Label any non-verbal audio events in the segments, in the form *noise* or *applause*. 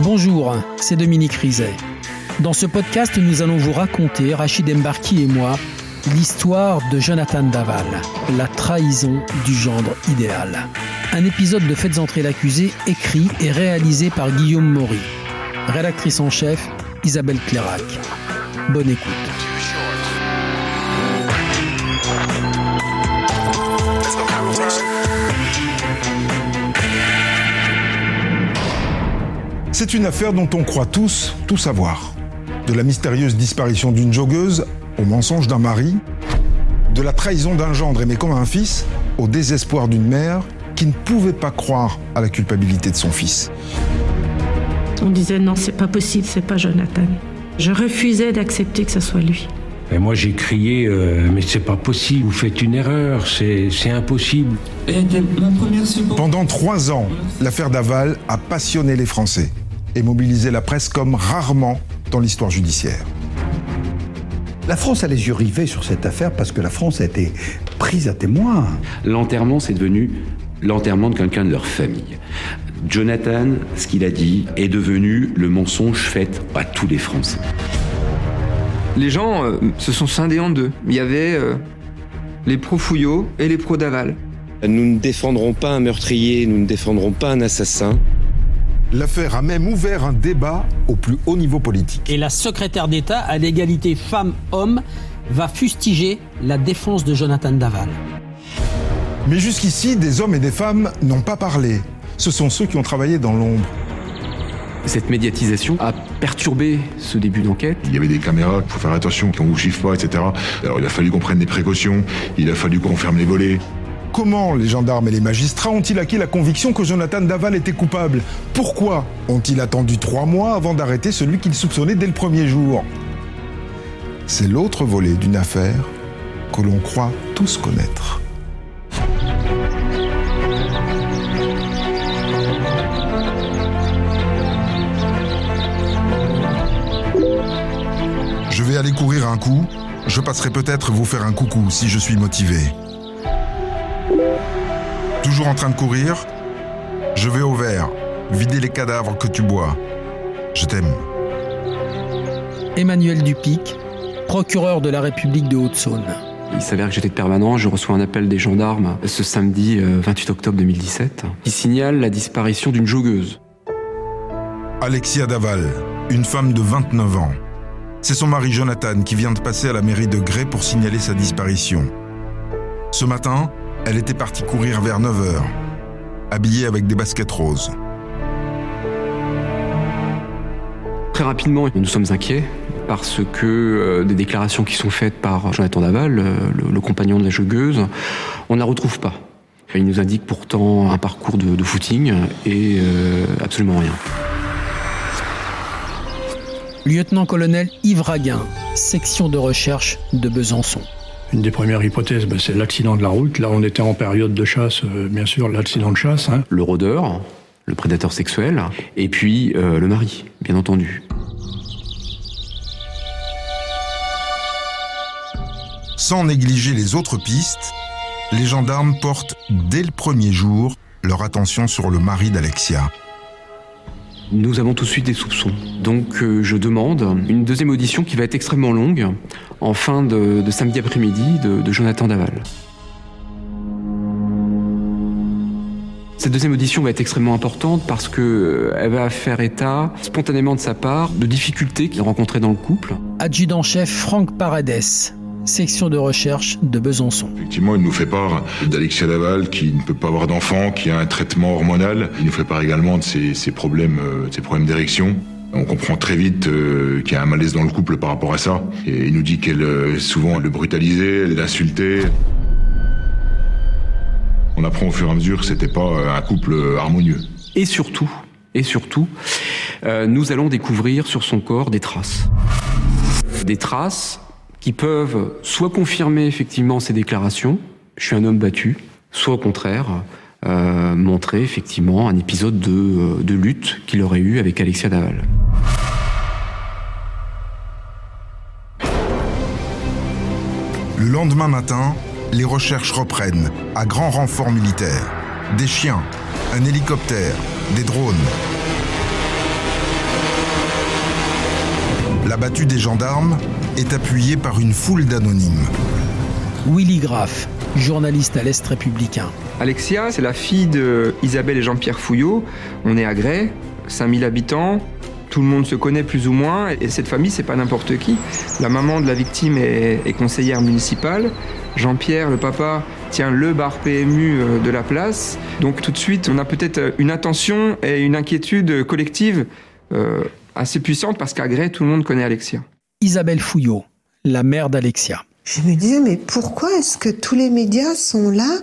Bonjour, c'est Dominique Rizet. Dans ce podcast, nous allons vous raconter, Rachid Embarki et moi, l'histoire de Jonathan Daval, la trahison du gendre idéal. Un épisode de Faites entrer l'accusé écrit et réalisé par Guillaume Maury. Rédactrice en chef, Isabelle Clairac. Bonne écoute. C'est une affaire dont on croit tous tout savoir. De la mystérieuse disparition d'une joggeuse au mensonge d'un mari, de la trahison d'un gendre aimé comme un fils au désespoir d'une mère qui ne pouvait pas croire à la culpabilité de son fils. On disait non, c'est pas possible, c'est pas Jonathan. Je refusais d'accepter que ce soit lui. Et moi j'ai crié euh, mais c'est pas possible, vous faites une erreur, c'est impossible. Pendant trois ans, l'affaire Daval a passionné les Français et mobilisé la presse comme rarement dans l'histoire judiciaire. La France a les yeux rivés sur cette affaire parce que la France a été prise à témoin. L'enterrement, c'est devenu l'enterrement de quelqu'un de leur famille. Jonathan, ce qu'il a dit, est devenu le mensonge fait à tous les Français. Les gens euh, se sont scindés en deux. Il y avait euh, les pro-Fouillot et les pro-Daval. Nous ne défendrons pas un meurtrier, nous ne défendrons pas un assassin. L'affaire a même ouvert un débat au plus haut niveau politique. Et la secrétaire d'État à l'égalité femmes-hommes va fustiger la défense de Jonathan Daval. Mais jusqu'ici, des hommes et des femmes n'ont pas parlé. Ce sont ceux qui ont travaillé dans l'ombre. Cette médiatisation a perturbé ce début d'enquête. Il y avait des caméras, il faut faire attention qu'on vous chiffre pas, etc. Alors il a fallu qu'on prenne des précautions, il a fallu qu'on ferme les volets. Comment les gendarmes et les magistrats ont-ils acquis la conviction que Jonathan Daval était coupable? Pourquoi ont-ils attendu trois mois avant d'arrêter celui qu'ils soupçonnaient dès le premier jour? C'est l'autre volet d'une affaire que l'on croit tous connaître. Je vais aller courir un coup. Je passerai peut-être vous faire un coucou si je suis motivé. Toujours en train de courir Je vais au vert, vider les cadavres que tu bois. Je t'aime. Emmanuel Dupic, procureur de la République de Haute-Saône. Il s'avère que j'étais de permanent, je reçois un appel des gendarmes ce samedi 28 euh, octobre 2017 qui signale la disparition d'une joggeuse. Alexia Daval, une femme de 29 ans. C'est son mari Jonathan qui vient de passer à la mairie de Grès pour signaler sa disparition. Ce matin, elle était partie courir vers 9h, habillée avec des baskets roses. Très rapidement, nous sommes inquiets parce que euh, des déclarations qui sont faites par Jonathan Daval, euh, le, compagnon de la joggeuse, on ne la retrouve pas. Il nous indique pourtant un parcours de, footing et euh, absolument rien. Lieutenant-colonel Yves Raguin, section de recherche de Besançon. Une des premières hypothèses, ben, c'est l'accident de la route. Là, on était en période de chasse, euh, bien sûr, l'accident de chasse. Hein. Le rôdeur, le prédateur sexuel, et puis euh, le mari, bien entendu. Sans négliger les autres pistes, les gendarmes portent dès le premier jour leur attention sur le mari d'Alexia. Nous avons tout de suite des soupçons. Donc euh, je demande une deuxième audition qui va être extrêmement longue en fin de, samedi après-midi de, Jonathan Daval. Cette deuxième audition va être extrêmement importante parce qu'elle euh, va faire état spontanément de sa part de difficultés qu'il rencontrait dans le couple. Adjudant-chef Franck Paradès, section de recherche de Besançon. Effectivement, il nous fait part d'Alexia Daval qui ne peut pas avoir d'enfant, qui a un traitement hormonal. Il nous fait part également de ses, problèmes, euh, ses problèmes d'érection. On comprend très vite euh, qu'il y a un malaise dans le couple par rapport à ça. Et il nous dit qu'elle euh, souvent le brutalisait, l'insultait. On apprend au fur et à mesure que c'était pas un couple harmonieux. Et surtout, et surtout, nous allons découvrir sur son corps des traces. Des traces qui peuvent soit confirmer effectivement ces déclarations, je suis un homme battu, soit au contraire euh, montrer effectivement un épisode de, euh, de lutte qu'il aurait eu avec Alexia Daval. Le lendemain matin, les recherches reprennent à grand renfort militaire. Des chiens, Un hélicoptère, des drones. La battue des gendarmes est appuyée par une foule d'anonymes. Willy Graff, journaliste à l'Est républicain. Alexia, c'est la fille de Isabelle et Jean-Pierre Fouillot. On est à Grès, 5000 habitants. Tout le monde se connaît plus ou moins. Et cette famille, c'est pas n'importe qui. La maman de la victime est, conseillère municipale. Jean-Pierre, le papa, tient le bar PMU euh, de la place. Donc tout de suite, on a peut-être une attention et une inquiétude collective euh, assez puissante parce qu'à Grès, tout le monde connaît Alexia. Isabelle Fouillot, la mère d'Alexia. Je me disais, mais pourquoi est-ce que tous les médias sont là?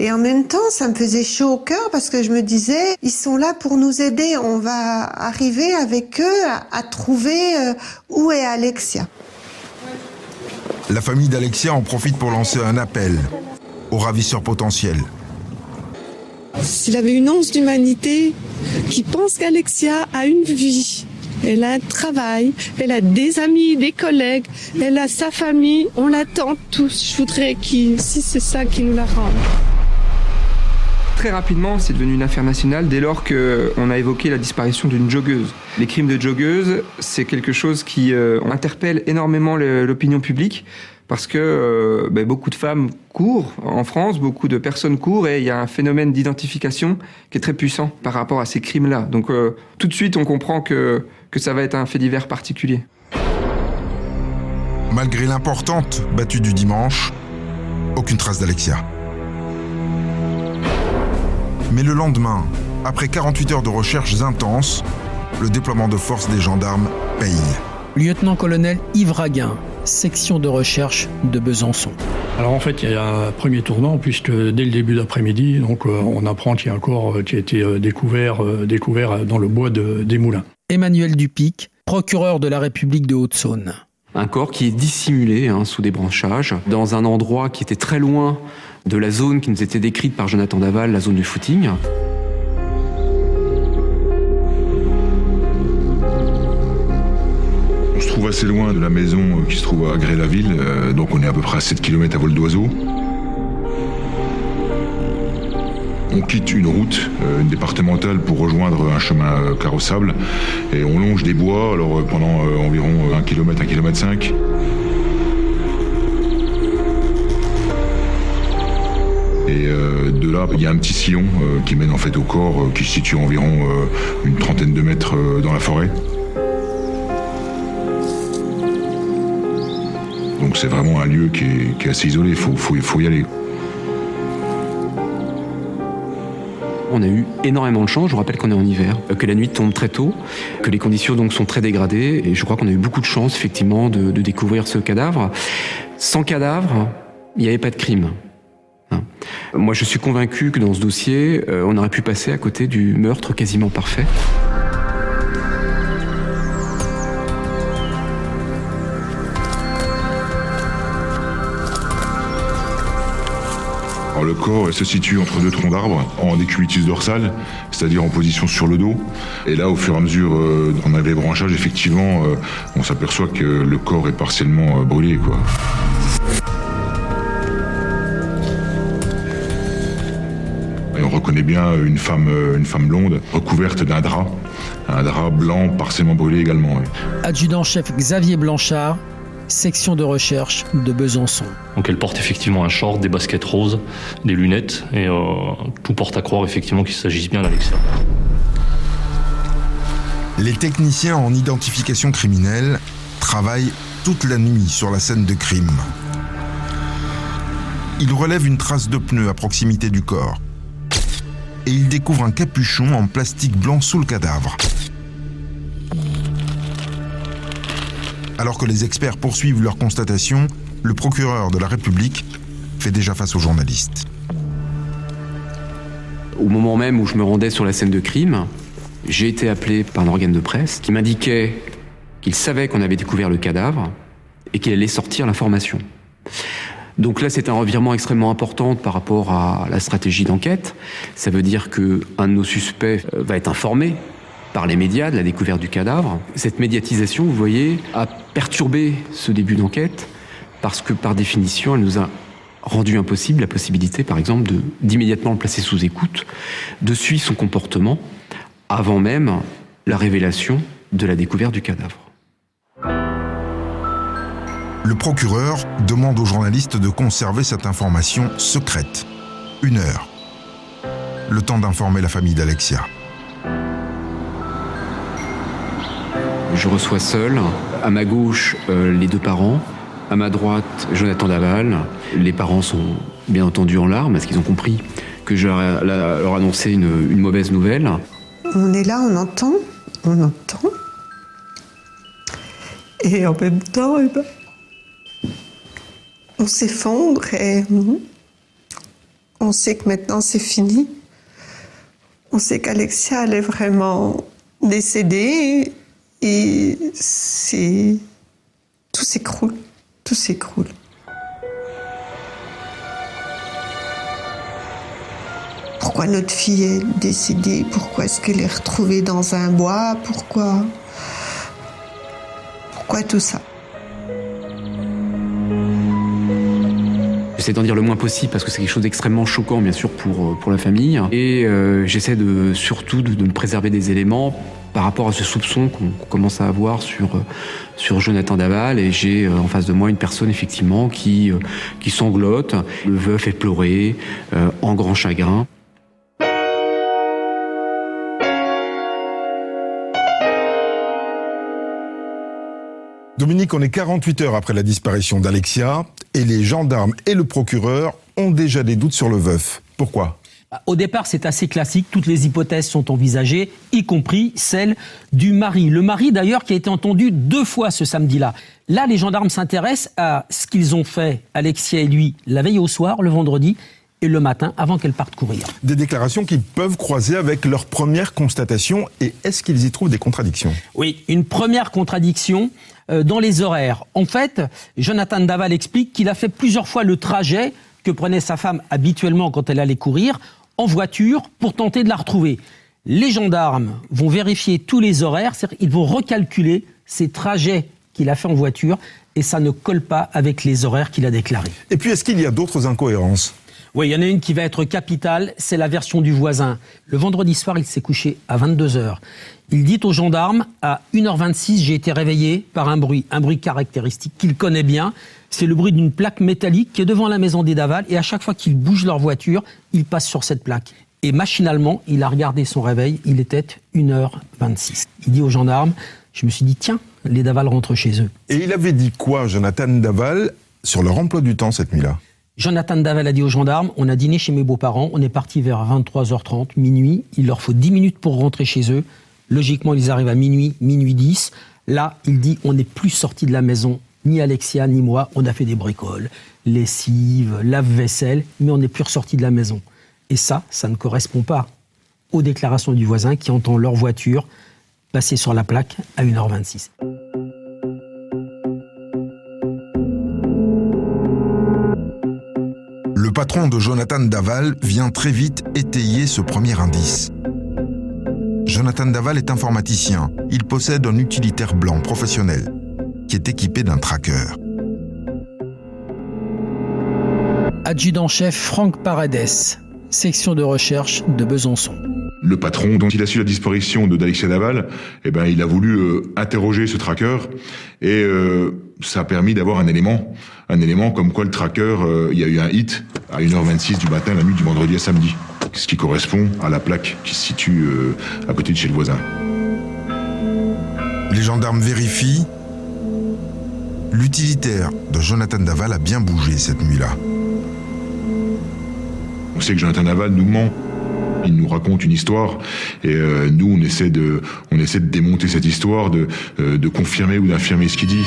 Et en même temps, ça me faisait chaud au cœur parce que je me disais, ils sont là pour nous aider. On va arriver avec eux à, à trouver euh, où est Alexia. La famille d'Alexia en profite pour lancer un appel aux ravisseurs potentiels. S'il avait une once d'humanité qui pense qu'Alexia a une vie, elle a un travail, elle a des amis, des collègues, elle a sa famille, on l'attend tous. Je voudrais qu'il, si c'est ça qui nous la rende. Très rapidement, c'est devenu une affaire nationale dès lors qu'on a évoqué la disparition d'une joggeuse. Les crimes de joggeuse, c'est quelque chose qui euh, interpelle énormément l'opinion publique parce que euh, ben, beaucoup de femmes courent en France, beaucoup de personnes courent et il y a un phénomène d'identification qui est très puissant par rapport à ces crimes-là. Donc euh, tout de suite, on comprend que, que ça va être un fait divers particulier. Malgré l'importante battue du dimanche, aucune trace d'Alexia. Mais le lendemain, après 48 heures de recherches intenses, le déploiement de force des gendarmes paye. Lieutenant-colonel Yves Raguin, section de recherche de Besançon. Alors en fait, il y a un premier tournant puisque dès le début d'après-midi, donc euh, on apprend qu'il y a un corps euh, qui a été euh, découvert, découvert dans le bois de, des Moulins. Emmanuel Dupic, procureur de la République de Haute-Saône. Un corps qui est dissimulé hein, sous des branchages, dans un endroit qui était très loin de la zone qui nous était décrite par Jonathan Daval, la zone du footing. On se trouve assez loin de la maison euh, qui se trouve à Gré-la-Ville, euh, donc on est à peu près à 7 km à vol d'oiseau. On quitte une route, euh, une départementale, pour rejoindre un chemin euh, carrossable et on longe des bois alors euh, pendant environ 1 km, 1 km 5. Et de là, il y a un petit sillon qui mène en fait au corps, qui se situe environ une trentaine de mètres dans la forêt. Donc c'est vraiment un lieu qui est, assez isolé, il faut y aller. On a eu énormément de chance. Je vous rappelle qu'on est en hiver, euh, que la nuit tombe très tôt, que les conditions donc sont très dégradées. Et je crois qu'on a eu beaucoup de chance, effectivement, de, découvrir ce cadavre. Sans cadavre, il n'y avait pas de crime. Hein. Moi, je suis convaincu que dans ce dossier, euh, on aurait pu passer à côté du meurtre quasiment parfait. Le corps se situe entre deux troncs d'arbres en décubitus dorsal, c'est-à-dire en position sur le dos. Et là, au fur et à mesure euh, avait les branchages, effectivement, euh, on s'aperçoit que le corps est partiellement euh, brûlé. Et on reconnaît bien une femme, euh, une femme blonde recouverte d'un drap, un drap blanc partiellement brûlé également. Adjudant-chef Xavier Blanchard, section de recherche de Besançon. Donc elle porte effectivement un short, des baskets roses, des lunettes, et euh, tout porte à croire effectivement qu'il s'agisse bien d'Alexia. Les techniciens en identification criminelle travaillent toute la nuit sur la scène de crime. Ils relèvent une trace de pneu à proximité du corps. Et ils découvrent un capuchon en plastique blanc sous le cadavre. Alors que les experts poursuivent leur constatation, le procureur de la République fait déjà face aux journalistes. Au moment même où je me rendais sur la scène de crime, j'ai été appelé par un organe de presse qui m'indiquait qu'il savait qu'on avait découvert le cadavre et qu'il allait sortir l'information. Donc là, c'est un revirement extrêmement important par rapport à la stratégie d'enquête. Ça veut dire que un de nos suspects euh, va être informé par les médias de la découverte du cadavre. Cette médiatisation, vous voyez, a perturbé ce début d'enquête parce que par définition, elle nous a rendu impossible la possibilité, par exemple, d'immédiatement le placer sous écoute, de suivre son comportement avant même la révélation de la découverte du cadavre. Le procureur demande aux journalistes de conserver cette information secrète. Une heure. Le temps d'informer la famille d'Alexia. Je reçois seul, à ma gauche, euh, les deux parents, à ma droite, Jonathan Daval. Les parents sont bien entendu en larmes parce qu'ils ont compris que je leur, annonçais une, une mauvaise nouvelle. On est là, on entend, on entend. Et en même temps, eh ben, on s'effondre et on sait que maintenant c'est fini. On sait qu'Alexia, elle est vraiment décédée et c'est. Tout s'écroule. Tout s'écroule. Pourquoi notre fille est décédée? Pourquoi est-ce qu'elle est retrouvée dans un bois? Pourquoi? Pourquoi tout ça? J'essaie d'en dire le moins possible parce que c'est quelque chose d'extrêmement choquant, bien sûr, pour, euh, la famille. Et euh, j'essaie de, surtout de, de, me préserver des éléments par rapport à ce soupçon qu'on qu commence à avoir sur, euh, Jonathan Daval. Et j'ai euh, en face de moi une personne, effectivement, qui, euh, sanglote. Le veuf est pleuré, en grand chagrin. Dominique, on est 48 heures après la disparition d'Alexia et les gendarmes et le procureur ont déjà des doutes sur le veuf. Pourquoi? Au départ, c'est assez classique. Toutes les hypothèses sont envisagées, y compris celle du mari. Le mari, d'ailleurs, qui a été entendu deux fois ce samedi-là. Là, les gendarmes s'intéressent à ce qu'ils ont fait, Alexia et lui, la veille au soir, le vendredi, et le matin, avant qu'elle parte courir. Des déclarations qui peuvent croiser avec leur première constatation. Et est-ce qu'ils y trouvent des contradictions? Oui, une première contradiction euh, dans les horaires. En fait, Jonathan Daval explique qu'il a fait plusieurs fois le trajet que prenait sa femme habituellement quand elle allait courir en voiture pour tenter de la retrouver. Les gendarmes vont vérifier tous les horaires, c'est-à-dire ils vont recalculer ces trajets qu'il a fait en voiture et ça ne colle pas avec les horaires qu'il a déclarés. Et puis est-ce qu'il y a d'autres incohérences? Oui, il y en a une qui va être capitale, c'est la version du voisin. Le vendredi soir, il s'est couché à 22h. Il dit aux gendarmes, à 1h26, j'ai été réveillé par un bruit, un bruit caractéristique qu'il connaît bien. C'est le bruit d'une plaque métallique qui est devant la maison des Daval et à chaque fois qu'ils bougent leur voiture, ils passent sur cette plaque. Et machinalement, il a regardé son réveil, il était 1h26. Il dit aux gendarmes, je me suis dit, tiens, les Daval rentrent chez eux. Et il avait dit quoi, Jonathan Daval, sur leur emploi du temps cette nuit-là? Jonathan Daval a dit aux gendarmes, on a dîné chez mes beaux-parents, on est parti vers 23h30, minuit, il leur faut 10 minutes pour rentrer chez eux. Logiquement, ils arrivent à minuit, minuit 10. Là, il dit, on n'est plus sorti de la maison, ni Alexia, ni moi, on a fait des bricoles, lessive, lave-vaisselle, mais on n'est plus ressorti de la maison. Et ça, ça ne correspond pas aux déclarations du voisin qui entend leur voiture passer sur la plaque à 1h26. Le patron de Jonathan Daval vient très vite étayer ce premier indice. Jonathan Daval est informaticien. Il possède un utilitaire blanc professionnel qui est équipé d'un tracker. Adjudant-chef Franck Paredes, section de recherche de Besançon. Le patron dont il a su la disparition de d'Alexia Daval, eh ben, il a voulu euh, interroger ce tracker et euh, ça a permis d'avoir un élément, un élément comme quoi le tracker, euh, il y a eu un hit à 1h26 du matin, la nuit du vendredi à samedi, ce qui correspond à la plaque qui se situe euh, à côté de chez le voisin. Les gendarmes vérifient. L'utilitaire de Jonathan Daval a bien bougé cette nuit-là. On sait que Jonathan Daval nous ment. Il nous raconte une histoire et euh, nous on essaie de, on essaie de démonter cette histoire, de, euh, de confirmer ou d'infirmer ce qu'il dit.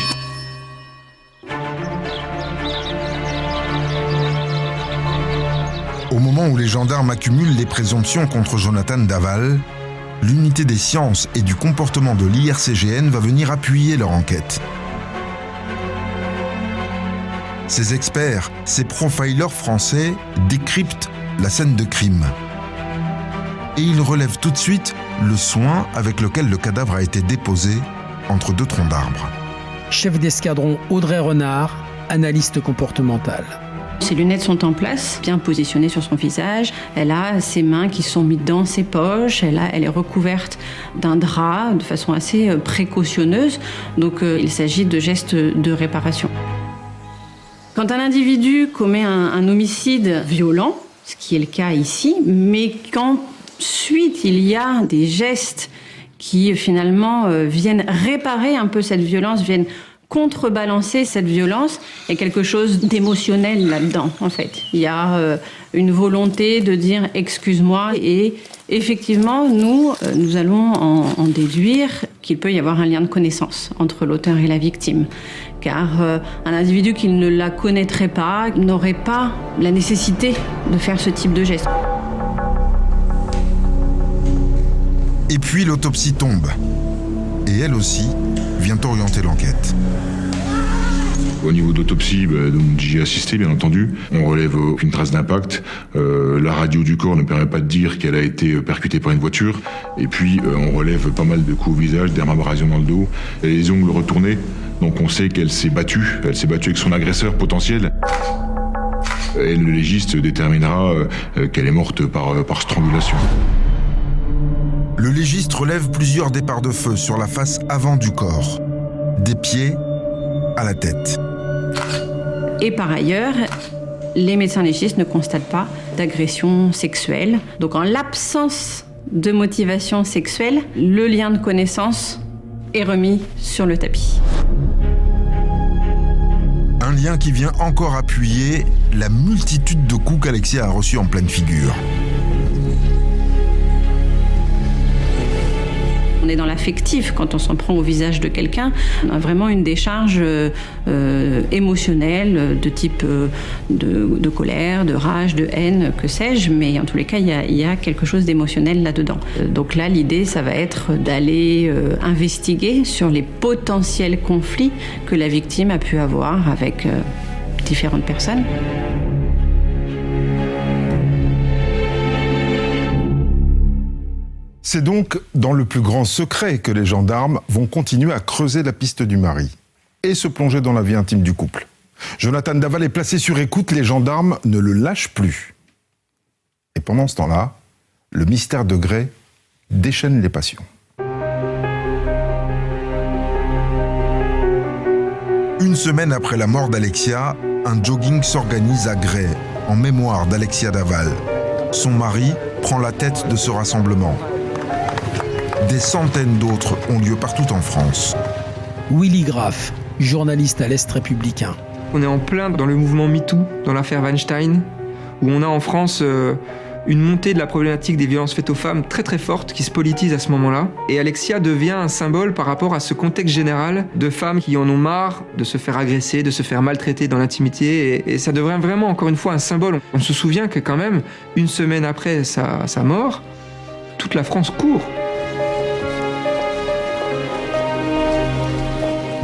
Au moment où les gendarmes accumulent les présomptions contre Jonathan Daval, l'unité des sciences et du comportement de l'IRCGN va venir appuyer leur enquête. Ces experts, ces profilers français décryptent la scène de crime. Et ils relèvent tout de suite le soin avec lequel le cadavre a été déposé entre deux troncs d'arbres. Chef d'escadron Audrey Renard, analyste comportemental. Ses lunettes sont en place, bien positionnées sur son visage. Elle a ses mains qui sont mises dans ses poches. Elle, a, elle est recouverte d'un drap de façon assez précautionneuse. Donc euh, il s'agit de gestes de réparation. Quand un individu commet un, homicide violent, ce qui est le cas ici, mais qu'ensuite il y a des gestes qui finalement euh, viennent réparer un peu cette violence, viennent contrebalancer cette violence. Il y a quelque chose d'émotionnel là-dedans, en fait. Il y a euh, une volonté de dire excuse-moi et effectivement, nous, euh, nous allons en, déduire qu'il peut y avoir un lien de connaissance entre l'auteur et la victime. Car euh, un individu qui ne la connaîtrait pas n'aurait pas la nécessité de faire ce type de geste. Et puis l'autopsie tombe. Et elle aussi vient orienter l'enquête. Au niveau d'autopsie, bah, j'y assisté bien entendu. On relève aucune trace d'impact. Euh, la radio du corps ne permet pas de dire qu'elle a été percutée par une voiture. Et puis euh, on relève pas mal de coups au visage, dermabrasion dans le dos, et les ongles retournés. Donc on sait qu'elle s'est battue. Elle s'est battue avec son agresseur potentiel. Et le légiste déterminera euh, qu'elle est morte par strangulation. Le légiste relève plusieurs départs de feu sur la face avant du corps, des pieds à la tête. Et par ailleurs, les médecins légistes ne constatent pas d'agression sexuelle. Donc en l'absence de motivation sexuelle, le lien de connaissance est remis sur le tapis. Un lien qui vient encore appuyer la multitude de coups qu'Alexia a reçus en pleine figure. On est dans l'affectif quand on s'en prend au visage de quelqu'un. On a vraiment une décharge euh, euh, émotionnelle de type euh, de, colère, de rage, de haine, que sais-je. Mais en tous les cas, il y a, quelque chose d'émotionnel là-dedans. Donc là, l'idée, ça va être d'aller euh, investiguer sur les potentiels conflits que la victime a pu avoir avec euh, différentes personnes. C'est donc dans le plus grand secret que les gendarmes vont continuer à creuser la piste du mari et se plonger dans la vie intime du couple. Jonathan Daval est placé sur écoute, les gendarmes ne le lâchent plus. Et pendant ce temps-là, le mystère de Gray déchaîne les passions. Une semaine après la mort d'Alexia, un jogging s'organise à Gray en mémoire d'Alexia Daval. Son mari prend la tête de ce rassemblement. Des centaines d'autres ont lieu partout en France. Willy Graff, journaliste à l'Est républicain. On est en plein dans le mouvement MeToo, dans l'affaire Weinstein, où on a en France euh, une montée de la problématique des violences faites aux femmes très très forte qui se politise à ce moment-là. Et Alexia devient un symbole par rapport à ce contexte général de femmes qui en ont marre de se faire agresser, de se faire maltraiter dans l'intimité. Et, et, ça devient vraiment encore une fois un symbole. On se souvient que quand même, une semaine après sa, sa mort, toute la France court.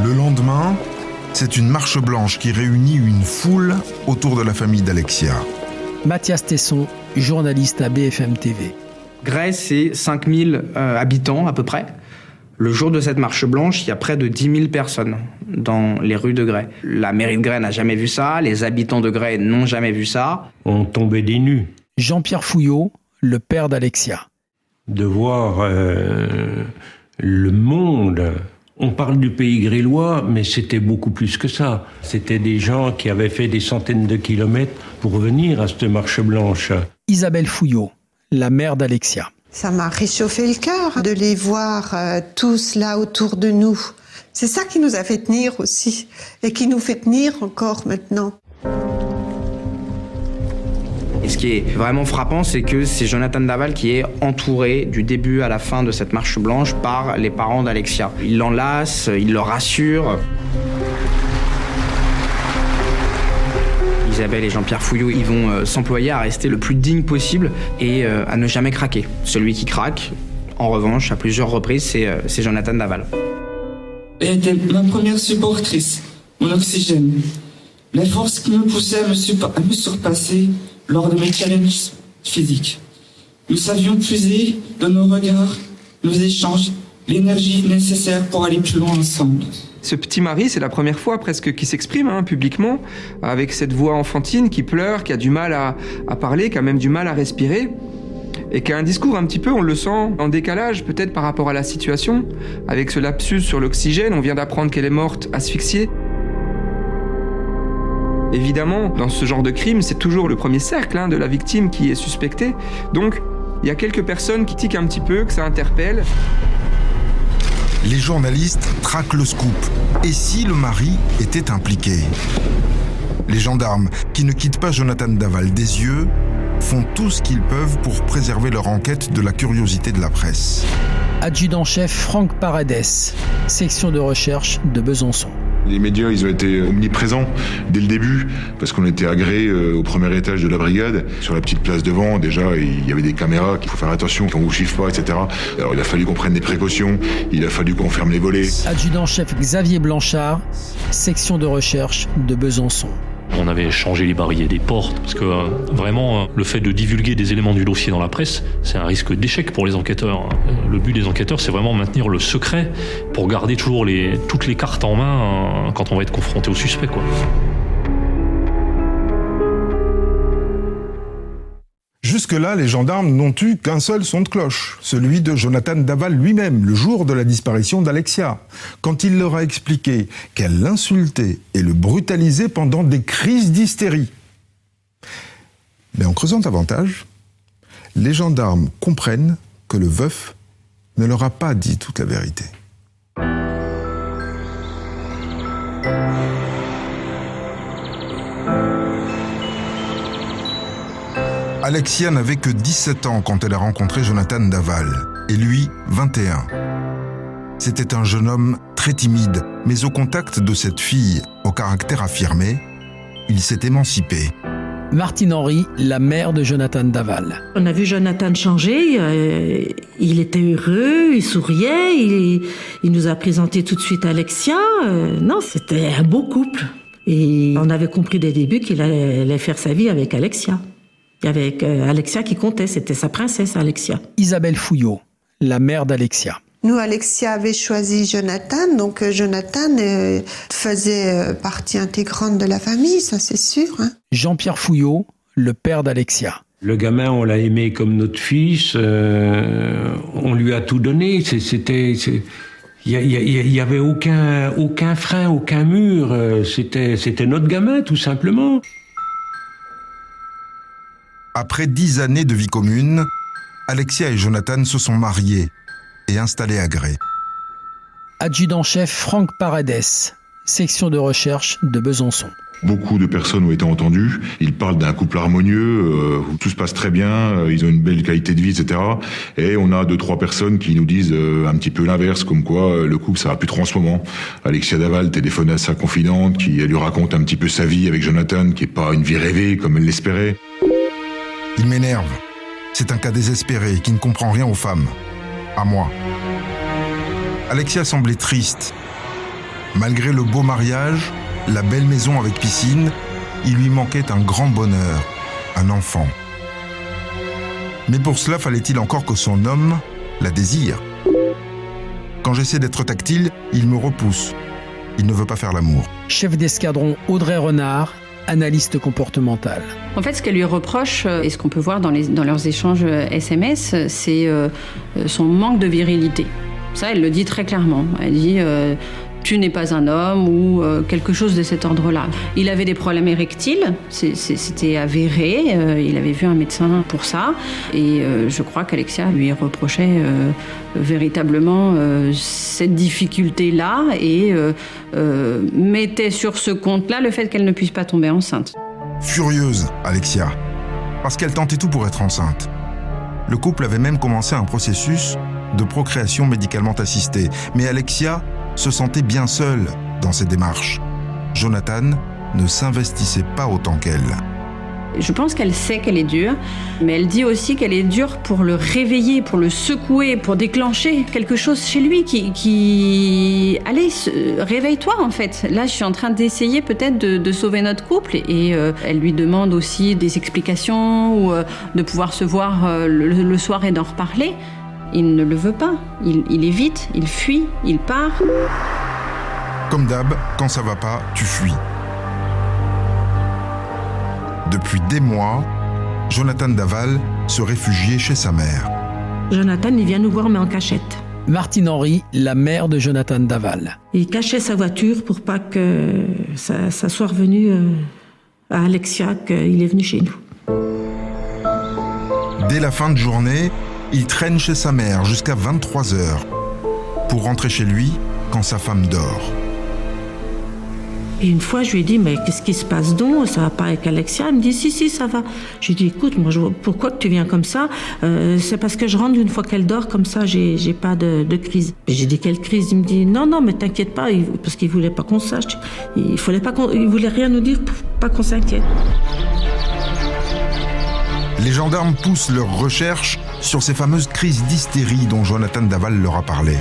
Le lendemain, c'est une marche blanche qui réunit une foule autour de la famille d'Alexia. Mathias Tesson, journaliste à BFM TV. Grèce, c'est 5000 euh, habitants à peu près. Le jour de cette marche blanche, il y a près de 10 000 personnes dans les rues de Grès. La mairie de Grès n'a jamais vu ça, les habitants de Grès n'ont jamais vu ça. On tombait des nues. Jean-Pierre Fouillot, le père d'Alexia. De voir euh, le monde on parle du pays grélois, mais c'était beaucoup plus que ça. C'était des gens qui avaient fait des centaines de kilomètres pour venir à cette marche blanche. Isabelle Fouillot, la mère d'Alexia. Ça m'a réchauffé le cœur de les voir euh, tous là autour de nous. C'est ça qui nous a fait tenir aussi et qui nous fait tenir encore maintenant. Et ce qui est vraiment frappant, c'est que c'est Jonathan Daval qui est entouré du début à la fin de cette marche blanche par les parents d'Alexia. Il l'enlace, il le rassure. Isabelle et Jean-Pierre Fouillot, ils vont euh, s'employer à rester le plus digne possible et euh, à ne jamais craquer. Celui qui craque, en revanche, à plusieurs reprises, c'est euh, Jonathan Daval. Elle était ma première supportrice, mon oxygène. La force qui me poussait à me, à me surpasser lors de mes challenges physiques. Nous savions puiser dans nos regards, nos échanges, l'énergie nécessaire pour aller plus loin ensemble. Ce petit mari, c'est la première fois presque qu'il s'exprime hein, publiquement, avec cette voix enfantine qui pleure, qui a du mal à, à parler, qui a même du mal à respirer, et qui a un discours un petit peu, on le sent, en décalage peut-être par rapport à la situation. Avec ce lapsus sur l'oxygène, on vient d'apprendre qu'elle est morte asphyxiée. Évidemment, dans ce genre de crime, c'est toujours le premier cercle hein, de la victime qui est suspecté. Donc, il y a quelques personnes qui tiquent un petit peu, que ça interpelle. Les journalistes traquent le scoop. Et si le mari était impliqué? Les gendarmes, qui ne quittent pas Jonathan Daval des yeux, font tout ce qu'ils peuvent pour préserver leur enquête de la curiosité de la presse. Adjudant-chef Franck Paredes, section de recherche de Besançon. Les médias, ils ont été omniprésents dès le début, parce qu'on était agréé euh, au premier étage de la brigade. Sur la petite place devant, déjà, il y avait des caméras qu'il faut faire attention, qu'on vous chiffre pas, etc. Alors il a fallu qu'on prenne des précautions, il a fallu qu'on ferme les volets. Adjudant-chef Xavier Blanchard, section de recherche de Besançon. On avait changé les barrières des portes, parce que euh, vraiment, euh, le fait de divulguer des éléments du dossier dans la presse, c'est un risque d'échec pour les enquêteurs. Euh, Le but des enquêteurs, c'est vraiment maintenir le secret pour garder toujours toutes les cartes en main euh, quand on va être confronté au suspect. Quoi. Jusque-là, les gendarmes n'ont eu qu'un seul son de cloche, celui de Jonathan Daval lui-même, le jour de la disparition d'Alexia, quand il leur a expliqué qu'elle l'insultait et le brutalisait pendant des crises d'hystérie. Mais en creusant davantage, les gendarmes comprennent que le veuf ne leur a pas dit toute la vérité. Alexia n'avait que 17 ans quand elle a rencontré Jonathan Daval, et lui 21. C'était un jeune homme très timide, mais au contact de cette fille au caractère affirmé, il s'est émancipé. Martine Henry, la mère de Jonathan Daval. On a vu Jonathan changer, euh, il était heureux, il souriait, il, il nous a présenté tout de suite Alexia. Euh, non, c'était un beau couple. Et on avait compris dès le début qu'il allait, allait faire sa vie avec Alexia. Il y avait euh, Alexia qui comptait, c'était sa princesse Alexia. Isabelle Fouillot, la mère d'Alexia. Nous, Alexia avait choisi Jonathan, donc euh, Jonathan euh, faisait partie intégrante de la famille, ça c'est sûr. Hein. Jean-Pierre Fouillot, le père d'Alexia. Le gamin, on l'a aimé comme notre fils, euh, on lui a tout donné. C'était, il y, a- il y a- il y avait aucun, aucun frein, aucun mur. C'était, c'était notre gamin, tout simplement. Après dix années de vie commune, Alexia et Jonathan se sont mariés et installés à Gré. Adjudant-chef Franck Paredes, section de recherche de Besançon. Beaucoup de personnes ont été entendues. Ils parlent d'un couple harmonieux euh, où tout se passe très bien, euh, ils ont une belle qualité de vie, etc. Et on a deux trois personnes qui nous disent euh, un petit peu l'inverse, comme quoi euh, le couple ça va plus trop en ce moment. Alexia Daval téléphone à sa confidente, qui elle lui raconte un petit peu sa vie avec Jonathan, qui est pas une vie rêvée comme elle l'espérait. Il m'énerve. C'est un cas désespéré qui ne comprend rien aux femmes. À moi. Alexia semblait triste. Malgré le beau mariage, la belle maison avec piscine, il lui manquait un grand bonheur, un enfant. Mais pour cela, fallait-il encore que son homme la désire? Quand j'essaie d'être tactile, il me repousse. Il ne veut pas faire l'amour. Chef d'escadron Audrey Renard, analyste comportemental. En fait, ce qu'elle lui reproche, euh, et ce qu'on peut voir dans, les- dans leurs échanges SMS, euh, c'est euh, euh, son manque de virilité. Ça, elle le dit très clairement. Elle dit Tu n'es pas un homme ou euh, quelque chose de cet ordre-là. Il avait des problèmes érectiles, c'était avéré. euh, il avait vu un médecin pour ça. Et euh, je crois qu'Alexia lui reprochait véritablement cette difficulté-là et mettait sur ce compte-là le fait qu'elle ne puisse pas tomber enceinte. Furieuse, Alexia, parce qu'elle tentait tout pour être enceinte. Le couple avait même commencé un processus de procréation médicalement assistée, mais Alexia se sentait bien seule dans ses démarches. Jonathan ne s'investissait pas autant qu'elle. Je pense qu'elle sait qu'elle est dure, mais elle dit aussi qu'elle est dure pour le réveiller, pour le secouer, pour déclencher quelque chose chez lui qui... qui... Allez, réveille-toi en fait. Là, je suis en train d'essayer peut-être de, de sauver notre couple et euh, elle lui demande aussi des explications ou euh, de pouvoir se voir euh, le, le soir et d'en reparler. Il ne le veut pas. Il, il évite, il fuit, il part. Comme d'hab, quand ça va pas, tu fuis. Depuis des mois, Jonathan Daval se réfugiait chez sa mère. Jonathan, il vient nous voir, mais en cachette. Martine Henry, la mère de Jonathan Daval. Il cachait sa voiture pour pas que ça, ça soit revenu euh, à Alexia qu'il est venu chez nous. Dès la fin de journée, il traîne chez sa mère jusqu'à 23 heures pour rentrer chez lui quand sa femme dort. Et une fois, je lui ai dit, mais qu'est-ce qui se passe donc? Ça va pas avec Alexia? Il me dit, si, si, ça va. Je lui ai dit, écoute, moi, je pourquoi que tu viens comme ça? Euh, C'est parce que je rentre une fois qu'elle dort, comme ça, j'ai j'ai pas de, de crise. J'ai dit, quelle crise? Il me dit, non, non, mais t'inquiète pas, parce qu'il voulait pas qu'on sache. Il fallait pas qu'on- il voulait rien nous dire pour pas qu'on s'inquiète. Les gendarmes poussent leurs recherches sur ces fameuses crises d'hystérie dont Jonathan Daval leur a parlé.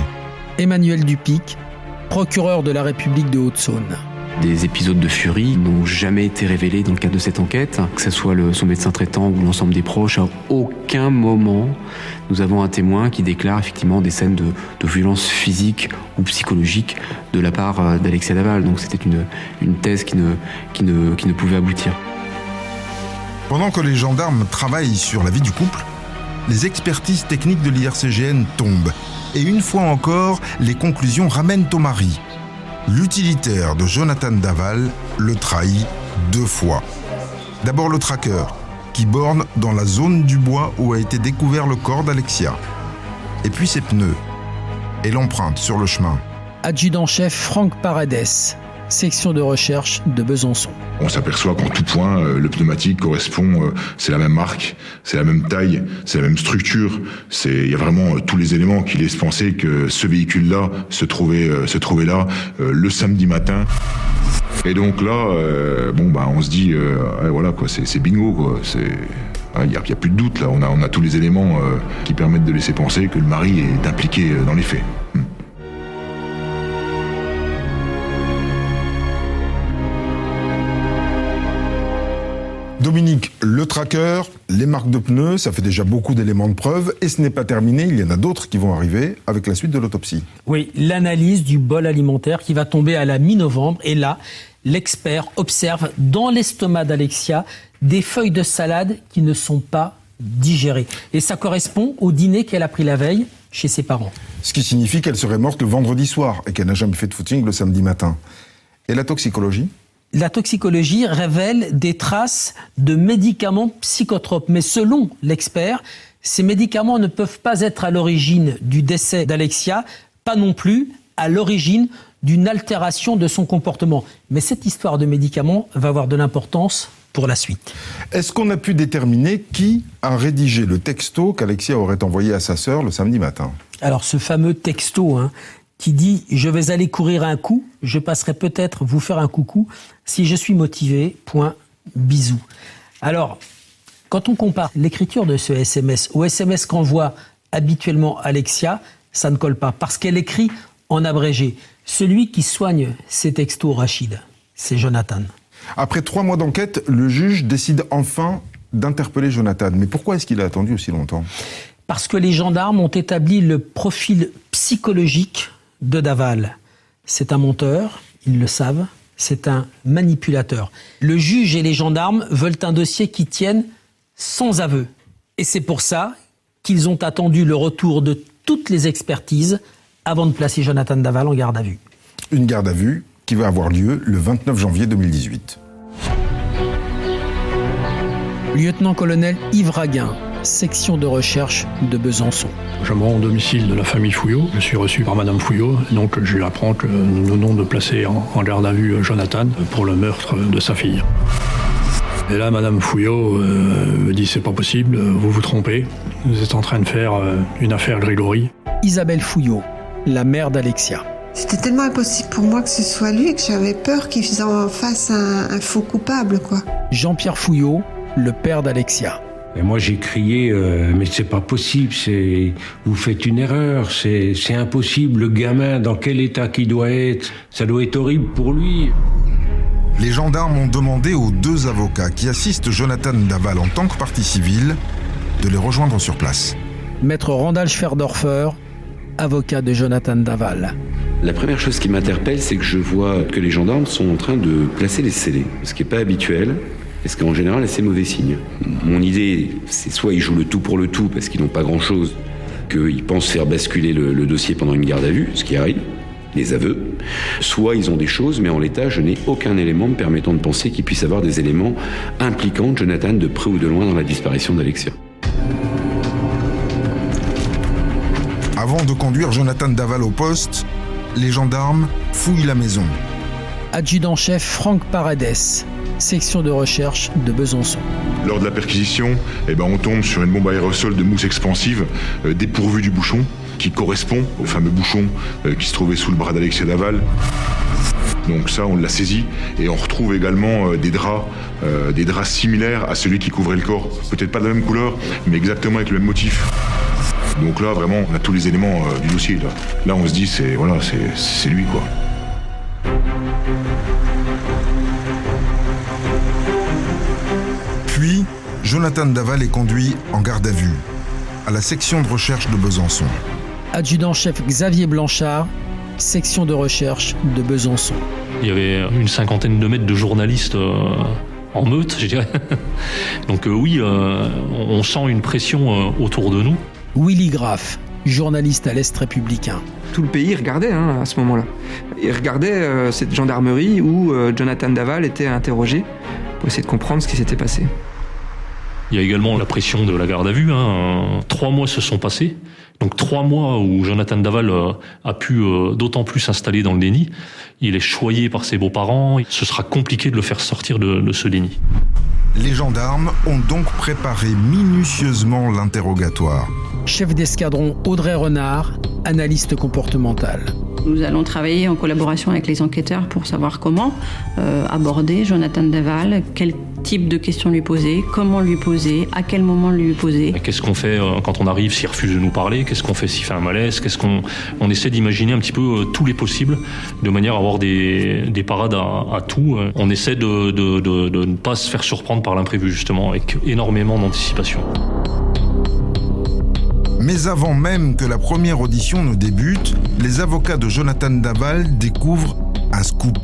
Emmanuel Dupic, procureur de la République de Haute-Saône. Des épisodes de furie n'ont jamais été révélés dans le cadre de cette enquête, que ce soit le, son médecin traitant ou l'ensemble des proches. À aucun moment, nous avons un témoin qui déclare effectivement des scènes de, de violence physique ou psychologique de la part euh, d'Alexia Daval. Donc c'était une, une thèse qui ne, qui, ne, qui ne pouvait aboutir. Pendant que les gendarmes travaillent sur la vie du couple, les expertises techniques de l'IRCGN tombent. Et une fois encore, les conclusions ramènent au mari. L'utilitaire de Jonathan Daval le trahit deux fois. D'abord le tracker, qui borne dans la zone du bois où a été découvert le corps d'Alexia. Et puis ses pneus. Et l'empreinte sur le chemin. Adjudant-chef Franck Paredes, section de recherche de Besançon. On s'aperçoit qu'en tout point, euh, le pneumatique correspond, euh, c'est la même marque, c'est la même taille, c'est la même structure. Il y a vraiment euh, tous les éléments qui laissent penser que ce véhicule-là se trouvait, se trouvait là le samedi matin. Et donc là, bon bah, on se dit, voilà c'est, bingo il n'y y a plus de doute là. On a, tous les éléments qui permettent de laisser penser que le mari est impliqué dans les faits. Dominique, le tracker, les marques de pneus, ça fait déjà beaucoup d'éléments de preuve. Et ce n'est pas terminé, il y en a d'autres qui vont arriver avec la suite de l'autopsie. Oui, l'analyse du bol alimentaire qui va tomber à la mi-novembre. Et là, l'expert observe dans l'estomac d'Alexia des feuilles de salade qui ne sont pas digérées. Et ça correspond au dîner qu'elle a pris la veille chez ses parents. Ce qui signifie qu'elle serait morte le vendredi soir et qu'elle n'a jamais fait de footing le samedi matin. Et la toxicologie? La toxicologie révèle des traces de médicaments psychotropes. Mais selon l'expert, ces médicaments ne peuvent pas être à l'origine du décès d'Alexia, pas non plus à l'origine d'une altération de son comportement. Mais cette histoire de médicaments va avoir de l'importance pour la suite. Est-ce qu'on a pu déterminer qui a rédigé le texto qu'Alexia aurait envoyé à sa sœur le samedi matin? Alors ce fameux texto hein, qui dit ⁇ Je vais aller courir un coup, je passerai peut-être vous faire un coucou si je suis motivé, point, bisous ⁇ Alors, quand on compare l'écriture de ce SMS au SMS qu'envoie habituellement Alexia, ça ne colle pas, parce qu'elle écrit en abrégé. Celui qui soigne ces textos, Rachid, c'est Jonathan. Après trois mois d'enquête, le juge décide enfin d'interpeller Jonathan. Mais pourquoi est-ce qu'il a attendu aussi longtemps? Parce que les gendarmes ont établi le profil psychologique de Daval. C'est un menteur, ils le savent, c'est un manipulateur. Le juge et les gendarmes veulent un dossier qui tienne sans aveu. Et c'est pour ça qu'ils ont attendu le retour de toutes les expertises avant de placer Jonathan Daval en garde à vue. Une garde à vue qui va avoir lieu le 29 janvier 2018. Lieutenant-colonel Yves Raguin, section de recherche de Besançon. Je me rends au domicile de la famille Fouillot. Je suis reçu par Madame Fouillot. Donc je lui apprends que nous venons de placer en, garde à vue Jonathan pour le meurtre de sa fille. Et là, Madame Fouillot euh, me dit c'est pas possible, vous vous trompez. Vous êtes en train de faire euh, une affaire Grégory. Isabelle Fouillot, la mère d'Alexia. C'était tellement impossible pour moi que ce soit lui que j'avais peur qu'il en fasse un, un faux coupable, quoi. Jean-Pierre Fouillot, le père d'Alexia. Et moi j'ai crié, euh, mais c'est pas possible, c'est vous faites une erreur, c'est c'est impossible. Le gamin, dans quel état qu'il doit être, ça doit être horrible pour lui. Les gendarmes ont demandé aux deux avocats qui assistent Jonathan Daval en tant que partie civile de les rejoindre sur place. Maître Randall Schwerdorfer, avocat de Jonathan Daval. La première chose qui m'interpelle, c'est que je vois que les gendarmes sont en train de placer les scellés, ce qui n'est pas habituel. Et ce qu'en général, c'est mauvais signe. Mon idée, c'est soit ils jouent le tout pour le tout parce qu'ils n'ont pas grand-chose, qu'ils pensent faire basculer le, le dossier pendant une garde à vue, ce qui arrive, les aveux, soit ils ont des choses, mais en l'état, je n'ai aucun élément me permettant de penser qu'il puisse avoir des éléments impliquant Jonathan de près ou de loin dans la disparition d'Alexia. Avant de conduire Jonathan Daval au poste, les gendarmes fouillent la maison. Adjudant-chef Franck Paredes, section de recherche de Besançon. Lors de la perquisition, eh ben, on tombe sur une bombe aérosol de mousse expansive euh, dépourvue du bouchon, qui correspond au fameux bouchon euh, qui se trouvait sous le bras d'Alexia Daval. Donc ça, on l'a saisi et on retrouve également euh, des draps, des draps similaires à celui qui couvrait le corps. Peut-être pas de la même couleur, mais exactement avec le même motif. Donc là, vraiment, on a tous les éléments du dossier. Là, là on se dit, c'est- c'est lui quoi. Puis, Jonathan Daval est conduit en garde à vue, à la section de recherche de Besançon. Adjudant-chef Xavier Blanchard, section de recherche de Besançon. Il y avait une cinquantaine de mètres de journalistes euh, en meute, je dirais. *laughs* Donc euh, oui, euh, on sent une pression euh, autour de nous. Willy Graff, journaliste à l'Est républicain. Tout le pays regardait hein, à ce moment-là. Il regardait euh, cette gendarmerie où euh, Jonathan Daval était interrogé pour essayer de comprendre ce qui s'était passé. Il y a également la pression de la garde à vue. hein. Trois mois se sont passés. Donc trois mois où Jonathan Daval euh, a pu euh, d'autant plus s'installer dans le déni. Il est choyé par ses beaux-parents. Ce sera compliqué de le faire sortir de, de ce déni. Les gendarmes ont donc préparé minutieusement l'interrogatoire. Chef d'escadron Audrey Renard, analyste comportemental. Nous allons travailler en collaboration avec les enquêteurs pour savoir comment euh, aborder Jonathan Daval, quel type de questions lui poser, comment lui poser, à quel moment lui poser. Qu'est-ce qu'on fait euh, quand on arrive s'il refuse de nous parler Qu'est-ce qu'on fait s'il fait un malaise Qu'est-ce qu'on on essaie d'imaginer un petit peu euh, tous les possibles de manière à avoir des, des parades à, tout. On essaie de ne pas se faire surprendre par l'imprévu justement avec énormément d'anticipation. Mais avant même que la première audition ne débute, les avocats de Jonathan Daval découvrent un scoop.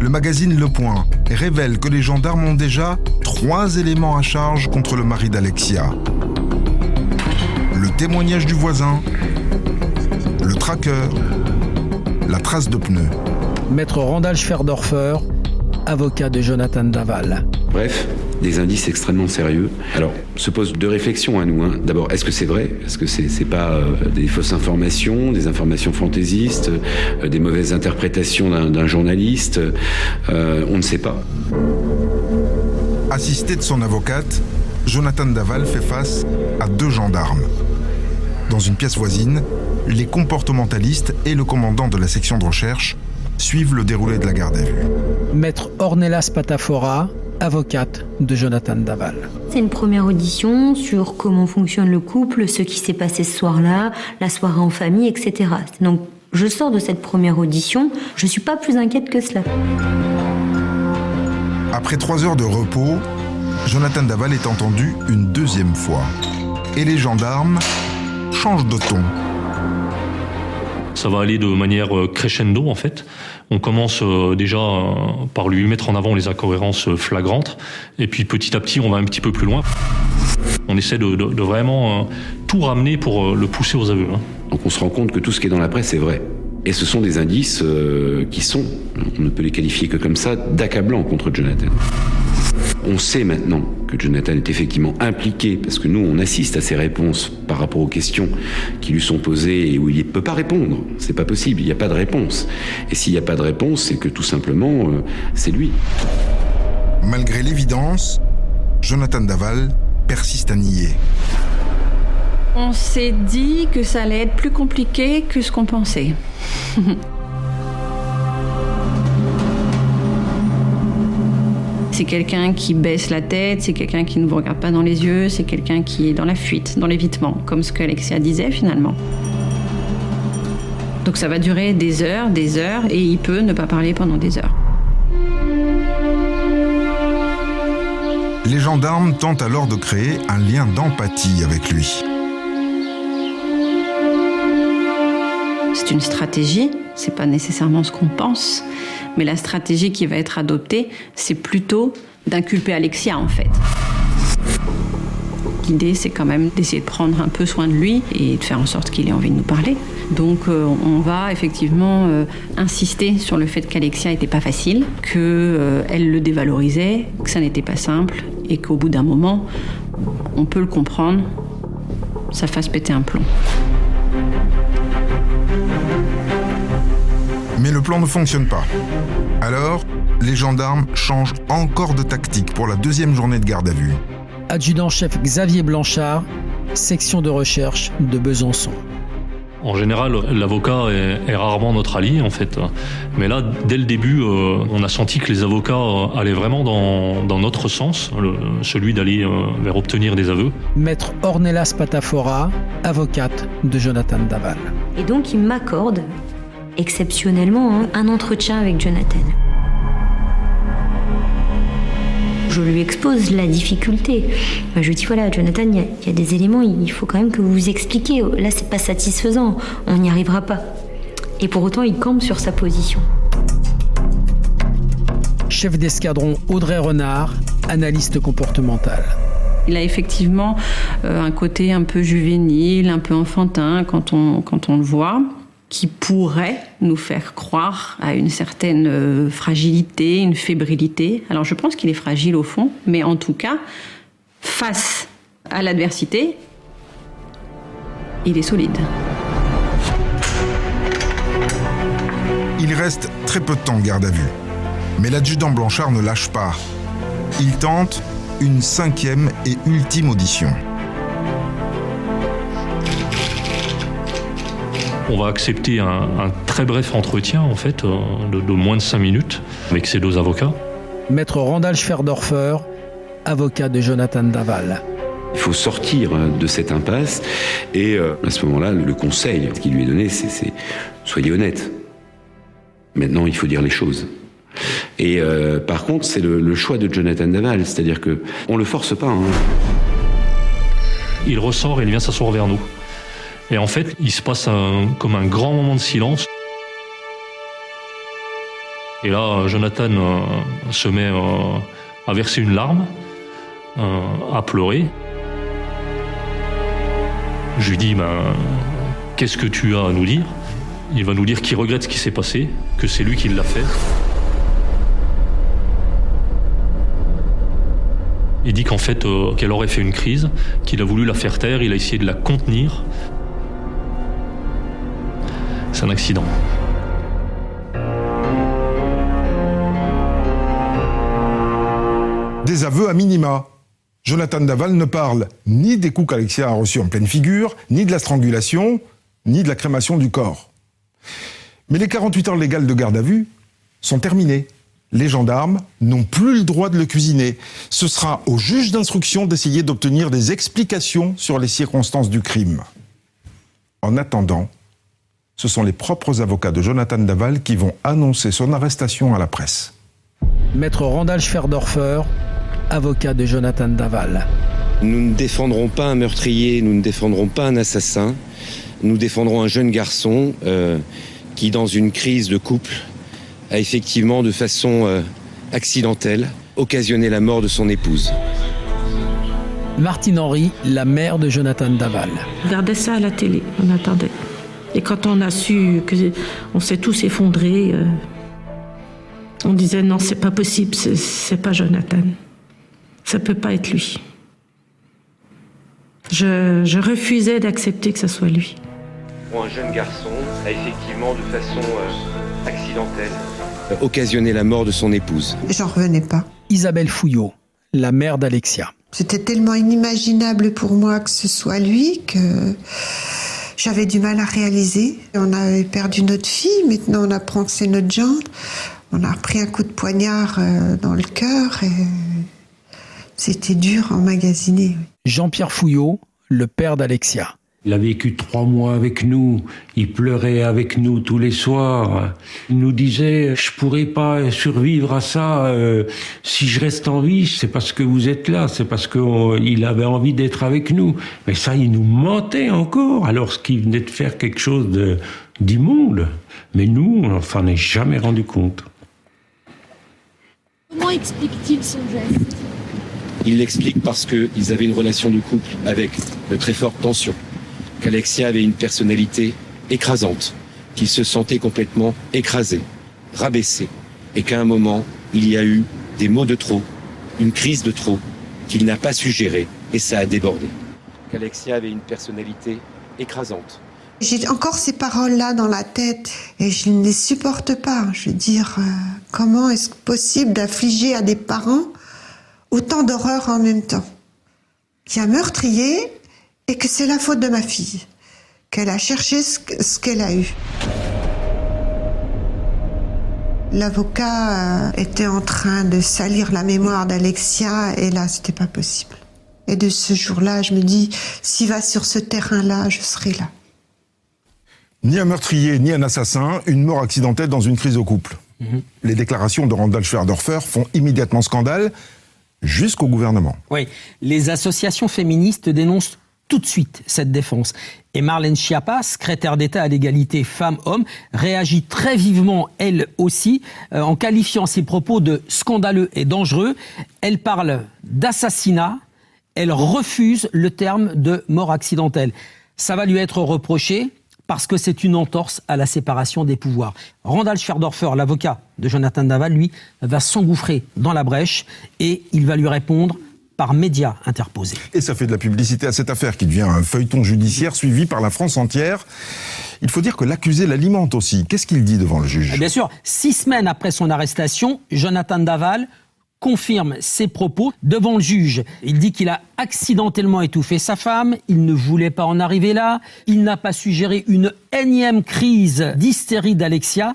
Le magazine Le Point révèle que les gendarmes ont déjà trois éléments à charge contre le mari d'Alexia. Le témoignage du voisin, le tracker, la trace de pneus. Maître Randall Schwerdorfer, avocat de Jonathan Daval. Bref, des indices extrêmement sérieux. Alors, se pose deux réflexions à nous. hein. D'abord, est-ce que c'est vrai? Est-ce que c'est c'est pas euh, des fausses informations, des informations fantaisistes, euh, des mauvaises interprétations d'un d'un journaliste? Euh, On ne sait pas. Assisté de son avocate, Jonathan Daval fait face à deux gendarmes. Dans une pièce voisine, les comportementalistes et le commandant de la section de recherche suivent le déroulé de la garde à vue. Maître Ornelas Patafora, avocate de Jonathan Daval. C'est une première audition sur comment fonctionne le couple, ce qui s'est passé ce soir-là, la soirée en famille, etc. Donc, je sors de cette première audition, je suis pas plus inquiète que cela. Après trois heures de repos, Jonathan Daval est entendu une deuxième fois. Et les gendarmes changent de ton. Ça va aller de manière crescendo en fait. On commence euh, déjà euh, par lui mettre en avant les incohérences euh, flagrantes, et puis petit à petit on va un petit peu plus loin. On essaie de, vraiment tout ramener pour le pousser aux aveux. hein. Donc on se rend compte que tout ce qui est dans la presse est vrai. Et ce sont des indices qui sont, on ne peut les qualifier que comme ça, d'accablants contre Jonathan. On sait maintenant que Jonathan est effectivement impliqué, parce que nous, on assiste à ses réponses par rapport aux questions qui lui sont posées et où il ne peut pas répondre. C'est pas possible, il n'y a pas de réponse. Et s'il n'y a pas de réponse, c'est que tout simplement, euh, c'est lui. Malgré l'évidence, Jonathan Daval persiste à nier. On s'est dit que ça allait être plus compliqué que ce qu'on pensait. *laughs* C'est quelqu'un qui baisse la tête, c'est quelqu'un qui ne vous regarde pas dans les yeux, c'est quelqu'un qui est dans la fuite, dans l'évitement, comme ce qu'Alexia disait finalement. Donc ça va durer des heures, des heures, et il peut ne pas parler pendant des heures. Les gendarmes tentent alors de créer un lien d'empathie avec lui. C'est une stratégie c'est pas nécessairement ce qu'on pense, mais la stratégie qui va être adoptée, c'est plutôt d'inculper Alexia en fait. L'idée, c'est quand même d'essayer de prendre un peu soin de lui et de faire en sorte qu'il ait envie de nous parler. Donc, euh, on va effectivement euh, insister sur le fait qu'Alexia n'était pas facile, qu'elle euh, le dévalorisait, que ça n'était pas simple et qu'au bout d'un moment, on peut le comprendre, ça fasse péter un plomb. Mais le plan ne fonctionne pas. Alors, les gendarmes changent encore de tactique pour la deuxième journée de garde à vue. Adjudant-chef Xavier Blanchard, section de recherche de Besançon. En général, l'avocat est, rarement notre allié, en fait. Mais là, dès le début, euh, on a senti que les avocats euh, allaient vraiment dans, notre sens, celui d'aller euh, vers obtenir des aveux. Maître Ornelas Patafora, avocate de Jonathan Daval. Et donc, il m'accorde, exceptionnellement, hein, un entretien avec Jonathan. je lui expose la difficulté. Je lui dis voilà, Jonathan, il y, a des éléments, il faut quand même que vous vous expliquiez. Là, c'est pas satisfaisant, on n'y arrivera pas. Et pour autant, il campe sur sa position. Chef d'escadron Audrey Renard, analyste comportemental. Il a effectivement euh, un côté un peu juvénile, un peu enfantin quand on, quand on le voit qui pourrait nous faire croire à une certaine euh, fragilité, une fébrilité. Alors je pense qu'il est fragile au fond, mais en tout cas, face à l'adversité, il est solide. Il reste très peu de temps de garde à vue. Mais l'adjudant Blanchard ne lâche pas. Il tente une cinquième et ultime audition. On va accepter un, très bref entretien, en fait, euh, de, moins de 5 minutes avec ces deux avocats. Maître Randall Schwerdorfer, avocat de Jonathan Daval. Il faut sortir hein, de cette impasse et euh, à ce moment-là, le conseil qui lui est donné, c'est soyez honnête. Maintenant, il faut dire les choses. Et euh, par contre, c'est le, choix de Jonathan Daval, c'est-à-dire que on le force pas. Hein. Il ressort et il vient s'asseoir vers nous. Et en fait, il se passe comme un grand moment de silence. Et là, Jonathan euh, se met euh, à verser une larme, euh, à pleurer. Je lui dis, ben, qu'est-ce que tu as à nous dire? Il va nous dire qu'il regrette ce qui s'est passé, que c'est lui qui l'a fait. Il dit qu'en fait, qu'elle aurait fait une crise, qu'il a voulu la faire taire, il a essayé de la contenir, un accident. Des aveux à minima. Jonathan Daval ne parle ni des coups qu'Alexia a reçus en pleine figure, ni de la strangulation, ni de la crémation du corps. Mais les 48 heures légales de garde à vue sont terminées. Les gendarmes n'ont plus le droit de le cuisiner. Ce sera au juge d'instruction d'essayer d'obtenir des explications sur les circonstances du crime. En attendant, ce sont les propres avocats de Jonathan Daval qui vont annoncer son arrestation à la presse. Maître Randall Schwerdorfer, avocat de Jonathan Daval. Nous ne défendrons pas un meurtrier, nous ne défendrons pas un assassin, nous défendrons un jeune garçon euh, qui, dans une crise de couple, a effectivement, de façon euh, accidentelle, occasionné la mort de son épouse. Martine Henry, la mère de Jonathan Daval. Regardez ça à la télé, on attendait. Et quand on a su que on s'est tous effondrés, euh, on disait non, c'est pas possible, c'est pas Jonathan. Ça peut pas être lui. Je, refusais d'accepter que ce soit lui. Pour un jeune garçon a effectivement, de façon euh, accidentelle, occasionné la mort de son épouse. J'en revenais pas. Isabelle Fouillot, la mère d'Alexia. C'était tellement inimaginable pour moi que ce soit lui que j'avais du mal à réaliser. On avait perdu notre fille, maintenant on apprend que c'est notre gendre. On a pris un coup de poignard euh, dans le cœur et c'était dur à emmagasiner. Jean-Pierre Fouillot, le père d'Alexia. Il a vécu trois mois avec nous. Il pleurait avec nous tous les soirs. Il nous disait, je pourrais pas survivre à ça euh, si je reste en vie. C'est parce que vous êtes là. C'est parce qu'il avait envie d'être avec nous. Mais ça, il nous mentait encore alors qu'il venait de faire quelque chose de, d'immonde. Mais nous, on s'en est jamais rendu compte. Comment explique-t-il son geste? Il l'explique parce qu'ils avaient une relation de couple avec de très fortes tensions qu'Alexia avait une personnalité écrasante, qu'il se sentait complètement écrasé, rabaissé, et qu'à un moment, il y a eu des mots de trop, une crise de trop, qu'il n'a pas su gérer, et ça a débordé. Qu'Alexia avait une personnalité écrasante. J'ai encore ces paroles-là dans la tête et je ne les supporte pas. Je veux dire, euh, comment est-ce possible d'affliger à des parents autant d'horreur en même temps? Il y a meurtrier et que c'est la faute de ma fille, qu'elle a cherché ce qu'elle a eu. L'avocat euh, était en train de salir la mémoire d'Alexia et là, c'était pas possible. Et de ce jour-là, je me dis, s'il va sur ce terrain-là, je serai là. Ni un meurtrier, ni un assassin, une mort accidentelle dans une crise au couple. Mhm. Les déclarations de Randall Schwerdorfer font immédiatement scandale jusqu'au gouvernement. Oui, les associations féministes dénoncent tout de suite cette défense. Et Marlène Schiappa, secrétaire d'État à l'égalité femmes-hommes, réagit très vivement, elle aussi, euh, en qualifiant ses propos de scandaleux et dangereux. Elle parle d'assassinat, elle refuse le terme de mort accidentelle. Ça va lui être reproché parce que c'est une entorse à la séparation des pouvoirs. Randall Schwerdorfer, l'avocat de Jonathan Daval, lui, va s'engouffrer dans la brèche et il va lui répondre par médias interposés. Et ça fait de la publicité à cette affaire qui devient un feuilleton judiciaire suivi par la France entière. Il faut dire que l'accusé l'alimente aussi. Qu'est-ce qu'il dit devant le juge? Bien sûr, six semaines après son arrestation, Jonathan Daval confirme ses propos devant le juge. Il dit qu'il a accidentellement étouffé sa femme, il ne voulait pas en arriver là, il n'a pas su gérer une énième crise d'hystérie d'Alexia,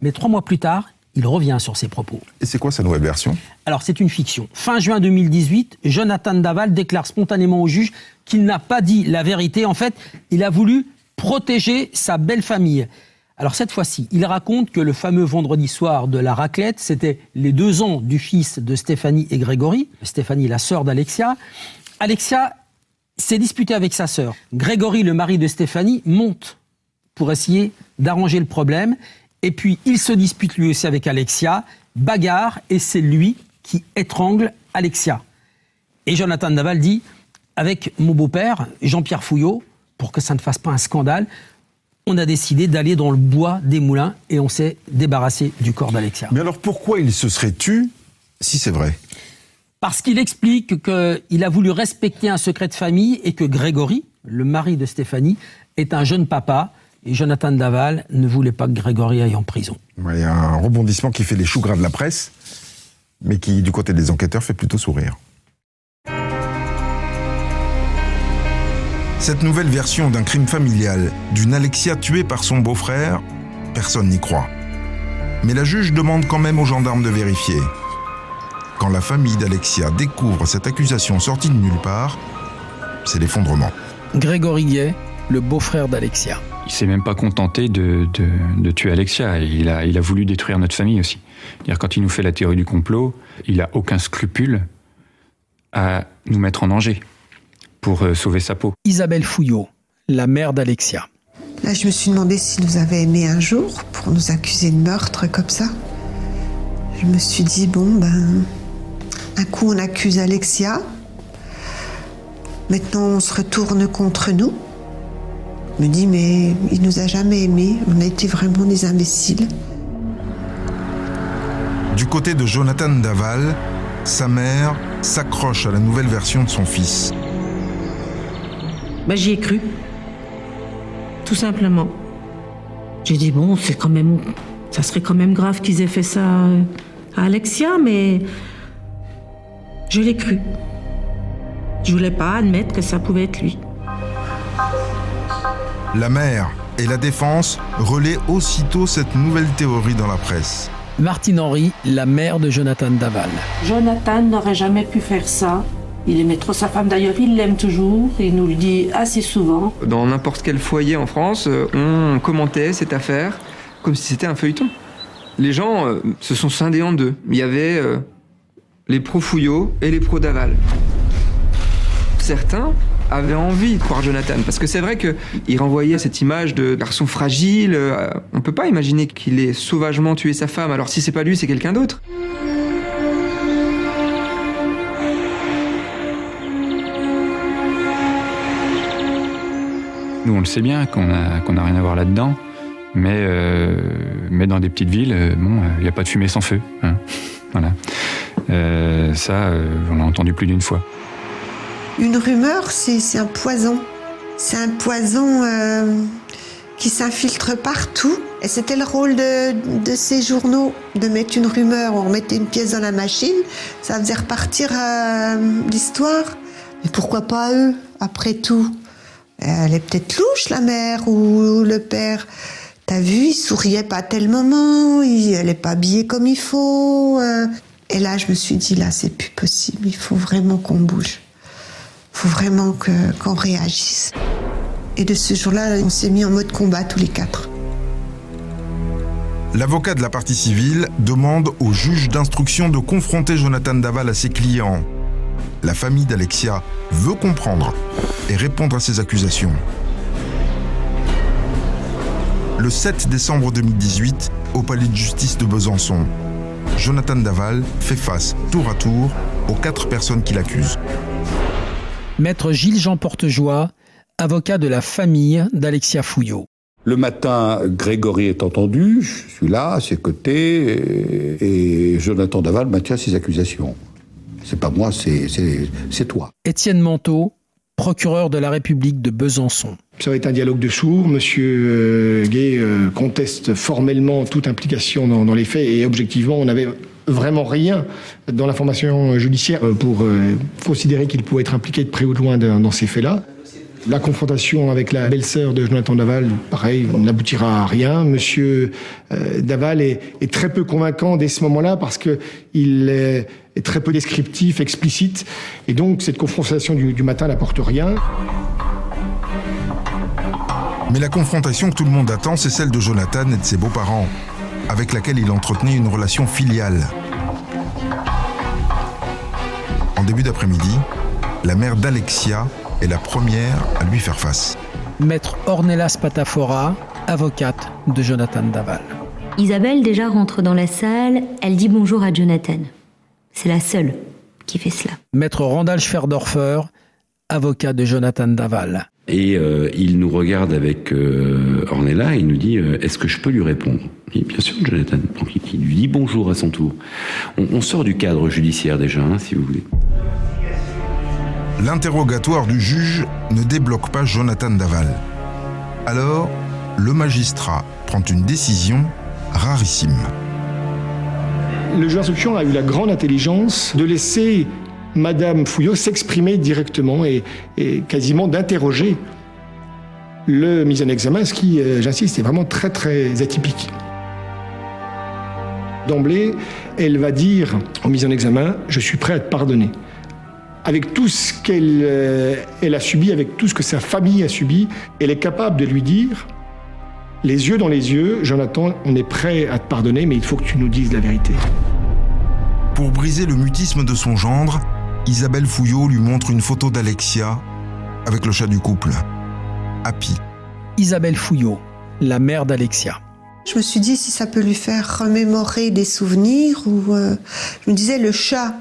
mais trois mois plus tard, il revient sur ses propos. Et c'est quoi sa nouvelle version? Alors c'est une fiction. Fin juin 2018, Jonathan Daval déclare spontanément au juge qu'il n'a pas dit la vérité. En fait, il a voulu protéger sa belle famille. Alors cette fois-ci, il raconte que le fameux vendredi soir de la raclette, c'était les deux ans du fils de Stéphanie et Grégory. Stéphanie, la sœur d'Alexia. Alexia s'est disputée avec sa sœur. Grégory, le mari de Stéphanie, monte pour essayer d'arranger le problème. Et puis, il se dispute lui aussi avec Alexia, bagarre, et c'est lui qui étrangle Alexia. Et Jonathan Naval dit, avec mon beau-père, Jean-Pierre Fouillot, pour que ça ne fasse pas un scandale, on a décidé d'aller dans le bois des moulins et on s'est débarrassé du corps d'Alexia. Mais alors pourquoi il se serait tu si c'est vrai? Parce qu'il explique qu'il a voulu respecter un secret de famille et que Grégory, le mari de Stéphanie, est un jeune papa. Et Jonathan Daval ne voulait pas que Grégory aille en prison. Il y a un rebondissement qui fait les choux gras de la presse, mais qui, du côté des enquêteurs, fait plutôt sourire. Cette nouvelle version d'un crime familial, d'une Alexia tuée par son beau-frère, personne n'y croit. Mais la juge demande quand même aux gendarmes de vérifier. Quand la famille d'Alexia découvre cette accusation sortie de nulle part, c'est l'effondrement. Grégory Gay, le beau-frère d'Alexia. Il s'est même pas contenté de, de, de, tuer Alexia. Il a, il a voulu détruire notre famille aussi. -dire quand il nous fait la théorie du complot, il a aucun scrupule à nous mettre en danger pour euh, sauver sa peau. Isabelle Fouillot, la mère d'Alexia. Là, je me suis demandé s'il nous avait aimé un jour pour nous accuser de meurtre comme ça. Je me suis dit, bon, ben, un coup on accuse Alexia, maintenant on se retourne contre nous. Me dis, mais il nous a jamais aimés, on a été vraiment des imbéciles. Du côté de Jonathan Daval, sa mère s'accroche à la nouvelle version de son fils. Ben, j'y ai cru. Tout simplement. J'ai dit, bon, c'est quand même. Ça serait quand même grave qu'ils aient fait ça à Alexia, mais. Je l'ai cru. Je voulais pas admettre que ça pouvait être lui. La mère et la défense relaient aussitôt cette nouvelle théorie dans la presse. Martine Henry, la mère de Jonathan Daval. Jonathan n'aurait jamais pu faire ça Il aimait trop sa femme d'ailleurs, il l'aime toujours, il nous le dit assez souvent. Dans n'importe quel foyer en France, euh, on commentait cette affaire comme si c'était un feuilleton. Les gens euh, se sont scindés en deux. Il y avait euh, les pro-Fouillot et les pro-Daval. Certains avaient envie de croire Jonathan, parce que c'est vrai qu'il renvoyait cette image de garçon fragile. On peut pas imaginer qu'il ait sauvagement tué sa femme, alors si c'est pas lui, c'est quelqu'un d'autre. Nous, on le sait bien qu'on n'a rien à voir là-dedans, mais, euh, mais dans des petites villes, euh, bon, il n'y a pas de fumée sans feu. hein. *laughs* Voilà. Euh, ça, euh, on l'a entendu plus d'une fois. Une rumeur, c'est un poison. C'est un poison euh, qui s'infiltre partout. Et c'était le rôle de, ces journaux, de mettre une rumeur. On mettait une pièce dans la machine, ça faisait repartir euh, l'histoire. Mais pourquoi pas eux, après tout? Elle est peut-être louche, la mère ou le père. T'as vu, il souriait pas à tel moment, il, elle pas habillée comme il faut. euh. Et là, je me suis dit, là, c'est plus possible, il faut vraiment qu'on bouge. Il faut vraiment qu'on réagisse. Et de ce jour-là, on s'est mis en mode combat tous les quatre. L'avocat de la partie civile demande au juge d'instruction de confronter Jonathan Daval à ses clients. La famille d'Alexia veut comprendre et répondre à ses accusations. Le 7 décembre 2018, au palais de justice de Besançon, Jonathan Daval fait face tour à tour aux quatre personnes qui l'accusent. Maître Gilles-Jean Portejoie, avocat de la famille d'Alexia Fouillot. Le matin, Grégory est entendu, je suis là, à ses côtés, et, et Jonathan Daval maintient ses accusations. C'est pas moi, c'est- c'est c'est toi. Étienne Manteau, procureur de la République de Besançon. Ça va être un dialogue de sourds. Monsieur euh, Gay euh, conteste formellement toute implication dans, dans les faits et objectivement, on n'avait vraiment rien dans l'information judiciaire euh, pour euh, considérer qu'il pouvait être impliqué de près ou de loin dans, ces faits-là. La confrontation avec la belle-sœur de Jonathan Daval, pareil, n'aboutira à rien. Monsieur euh, Daval est, très peu convaincant dès ce moment-là parce que il est, très peu descriptif, explicite, et donc cette confrontation du matin n'apporte rien. Mais la confrontation que tout le monde attend, c'est celle de Jonathan et de ses beaux-parents, avec laquelle il entretenait une relation filiale. En début d'après-midi, la mère d'Alexia est la première à lui faire face. Maître Ornelas Patafora, avocate de Jonathan Daval. Isabelle déjà rentre dans la salle, elle dit bonjour à Jonathan. C'est la seule qui fait cela. Maître Randall Schwerdorfer, avocat de Jonathan Daval. Et euh, il nous regarde avec euh, Ornella et il nous dit euh, Est-ce que je peux lui répondre? Et bien sûr, Jonathan. Donc il, il lui dit bonjour à son tour. On, on sort du cadre judiciaire déjà, hein, si vous voulez. L'interrogatoire du juge ne débloque pas Jonathan Daval. Alors, le magistrat prend une décision rarissime. Le juge d'instruction a eu la grande intelligence de laisser Madame Fouillot s'exprimer directement et, quasiment d'interroger le mis en examen, ce qui, euh, j'insiste, est vraiment très très atypique. D'emblée, elle va dire au mis en examen Je suis prêt à te pardonner. Avec tout ce qu'elle euh, elle a subi, avec tout ce que sa famille a subi, elle est capable de lui dire les yeux dans les yeux, Jonathan, on est prêt à te pardonner, mais il faut que tu nous dises la vérité. Pour briser le mutisme de son gendre, Isabelle Fouillot lui montre une photo d'Alexia avec le chat du couple, Happy. Isabelle Fouillot, la mère d'Alexia. Je me suis dit si ça peut lui faire remémorer des souvenirs ou euh, je me disais le chat.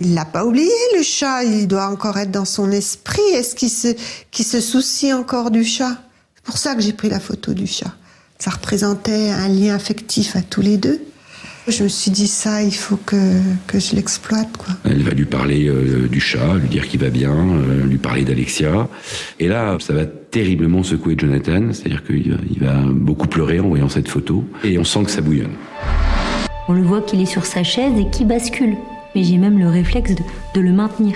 Il l'a pas oublié le chat, il doit encore être dans son esprit. Est-ce qu'il se, qu'il se soucie encore du chat? C'est pour ça que j'ai pris la photo du chat. Ça représentait un lien affectif à tous les deux. Je me suis dit ça, il faut que, que je l'exploite quoi. Elle va lui parler euh, du chat, lui dire qu'il va bien, euh, lui parler d'Alexia. Et là, ça va terriblement secouer Jonathan, c'est-à-dire qu'il va- beaucoup pleurer en voyant cette photo. Et on sent que ça bouillonne. On le voit qu'il est sur sa chaise et qu'il bascule. Mais j'ai même le réflexe de, de le maintenir.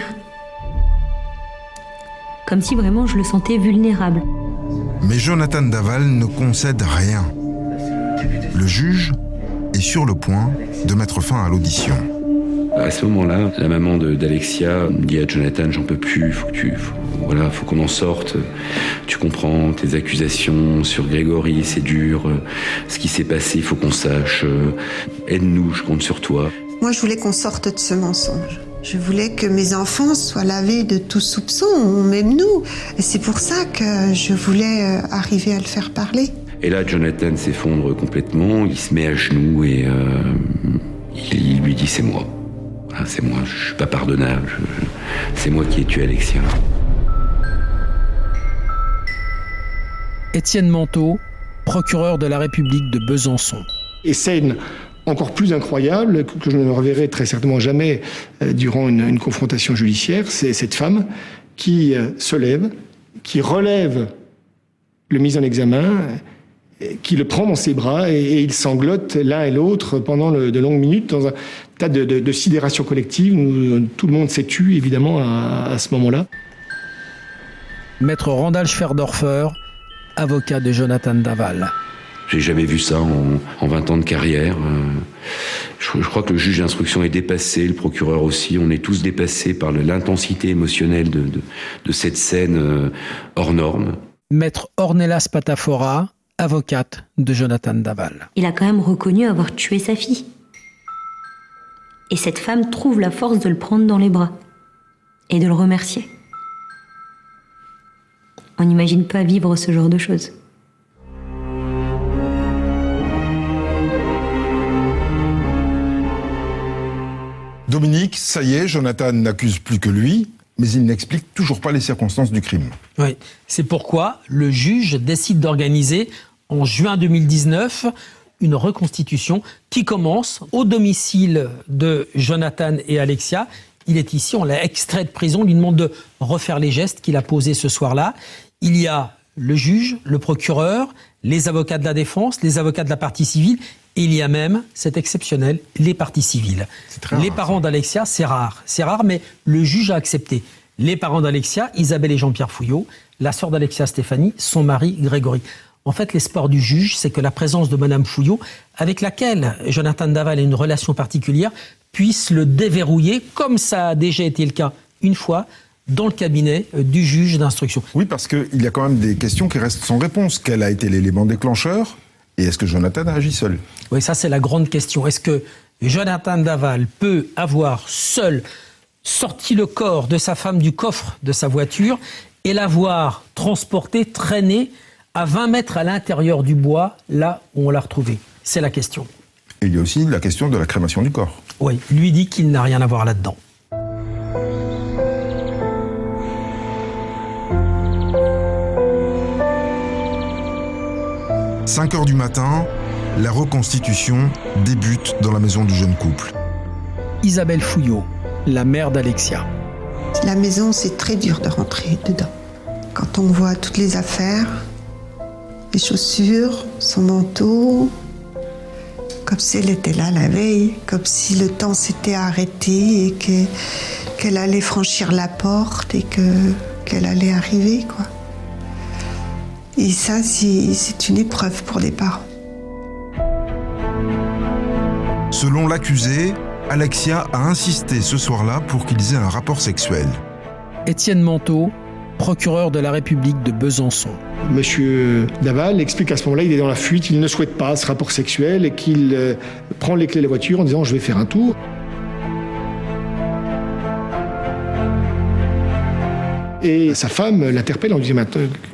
Comme si vraiment je le sentais vulnérable. Mais Jonathan Daval ne concède rien. Le juge est sur le point de mettre fin à l'audition. À ce moment-là, la maman d'Alexia dit à Jonathan, j'en peux plus, faut que tu, faut, voilà, faut qu'on en sorte. Tu comprends tes accusations sur Grégory, c'est dur. Ce qui s'est passé, il faut qu'on sache. Aide-nous, je compte sur toi. Moi, je voulais qu'on sorte de ce mensonge. Je voulais que mes enfants soient lavés de tout soupçon, même nous. Et c'est pour ça que je voulais euh, arriver à le faire parler. Et là, Jonathan s'effondre complètement, il se met à genoux et euh, il, lui dit c'est moi. c'est moi, je suis pas pardonnable, c'est moi qui ai tué Alexia. Étienne Manteau, procureur de la République de Besançon. Et scène encore plus incroyable, que je ne reverrai très certainement jamais euh, durant une, confrontation judiciaire, c'est cette femme qui euh, se lève, qui relève le mis en examen, qui le prend dans ses bras et, ils sanglotent l'un et l'autre pendant de longues minutes dans un tas de, sidération collective. tout le monde s'est tu évidemment à, ce moment-là. Maître Randall Schwerdorfer, avocat de Jonathan Daval. J'ai jamais vu ça en, 20 ans de carrière. Euh, je, crois que le juge d'instruction est dépassé, le procureur aussi. On est tous dépassés par l'intensité émotionnelle de, cette scène euh, hors norme. Maître Ornelas Patafora, avocate de Jonathan Daval. Il a quand même reconnu avoir tué sa fille. Et cette femme trouve la force de le prendre dans les bras et de le remercier. On n'imagine pas vivre ce genre de choses. Dominique, ça y est, Jonathan n'accuse plus que lui, mais il n'explique toujours pas les circonstances du crime. Oui, c'est pourquoi le juge décide d'organiser en juin 2019 une reconstitution qui commence au domicile de Jonathan et Alexia. Il est ici, on l'a extrait de prison, on lui demande de refaire les gestes qu'il a posés ce soir-là. Il y a le juge, le procureur, les avocats de la défense, les avocats de la partie civile il y a même, c'est exceptionnel, les parties civiles. les parents d'Alexia, c'est rare. C'est rare, mais le juge a accepté. Les parents d'Alexia, Isabelle et Jean-Pierre Fouillot, la sœur d'Alexia, Stéphanie, son mari, Grégory. En fait, l'espoir du juge, c'est que la présence de Madame Fouillot, avec laquelle Jonathan Daval a une relation particulière, puisse le déverrouiller, comme ça a déjà été le cas une fois, dans le cabinet euh, du juge d'instruction. Oui, parce qu'il y a quand même des questions qui restent sans réponse. Quel a été l'élément déclencheur et est-ce que Jonathan a agi seul? Oui, ça c'est la grande question. Est-ce que Jonathan Daval peut avoir seul sorti le corps de sa femme du coffre de sa voiture et l'avoir transporté, traîné à 20 mètres à l'intérieur du bois, là où on l'a retrouvé C'est la question. Et il y a aussi la question de la crémation du corps. Oui, lui dit qu'il n'a rien à voir là-dedans. 5 heures du matin, la reconstitution débute dans la maison du jeune couple. Isabelle Fouillot, la mère d'Alexia. La maison, c'est très dur de rentrer dedans. Quand on voit toutes les affaires, les chaussures, son manteau, comme si elle était là la veille, comme si le temps s'était arrêté et qu'elle allait franchir la porte et qu'elle allait arriver, quoi. Et ça, c'est une épreuve pour les parents. Selon l'accusé, Alexia a insisté ce soir-là pour qu'ils aient un rapport sexuel. Étienne Manteau, procureur de la République de Besançon. Monsieur Daval explique à ce moment-là, il est dans la fuite, il ne souhaite pas ce rapport sexuel et qu'il euh, prend les clés de la voiture en disant je vais faire un tour. Et sa femme l'interpelle en lui disant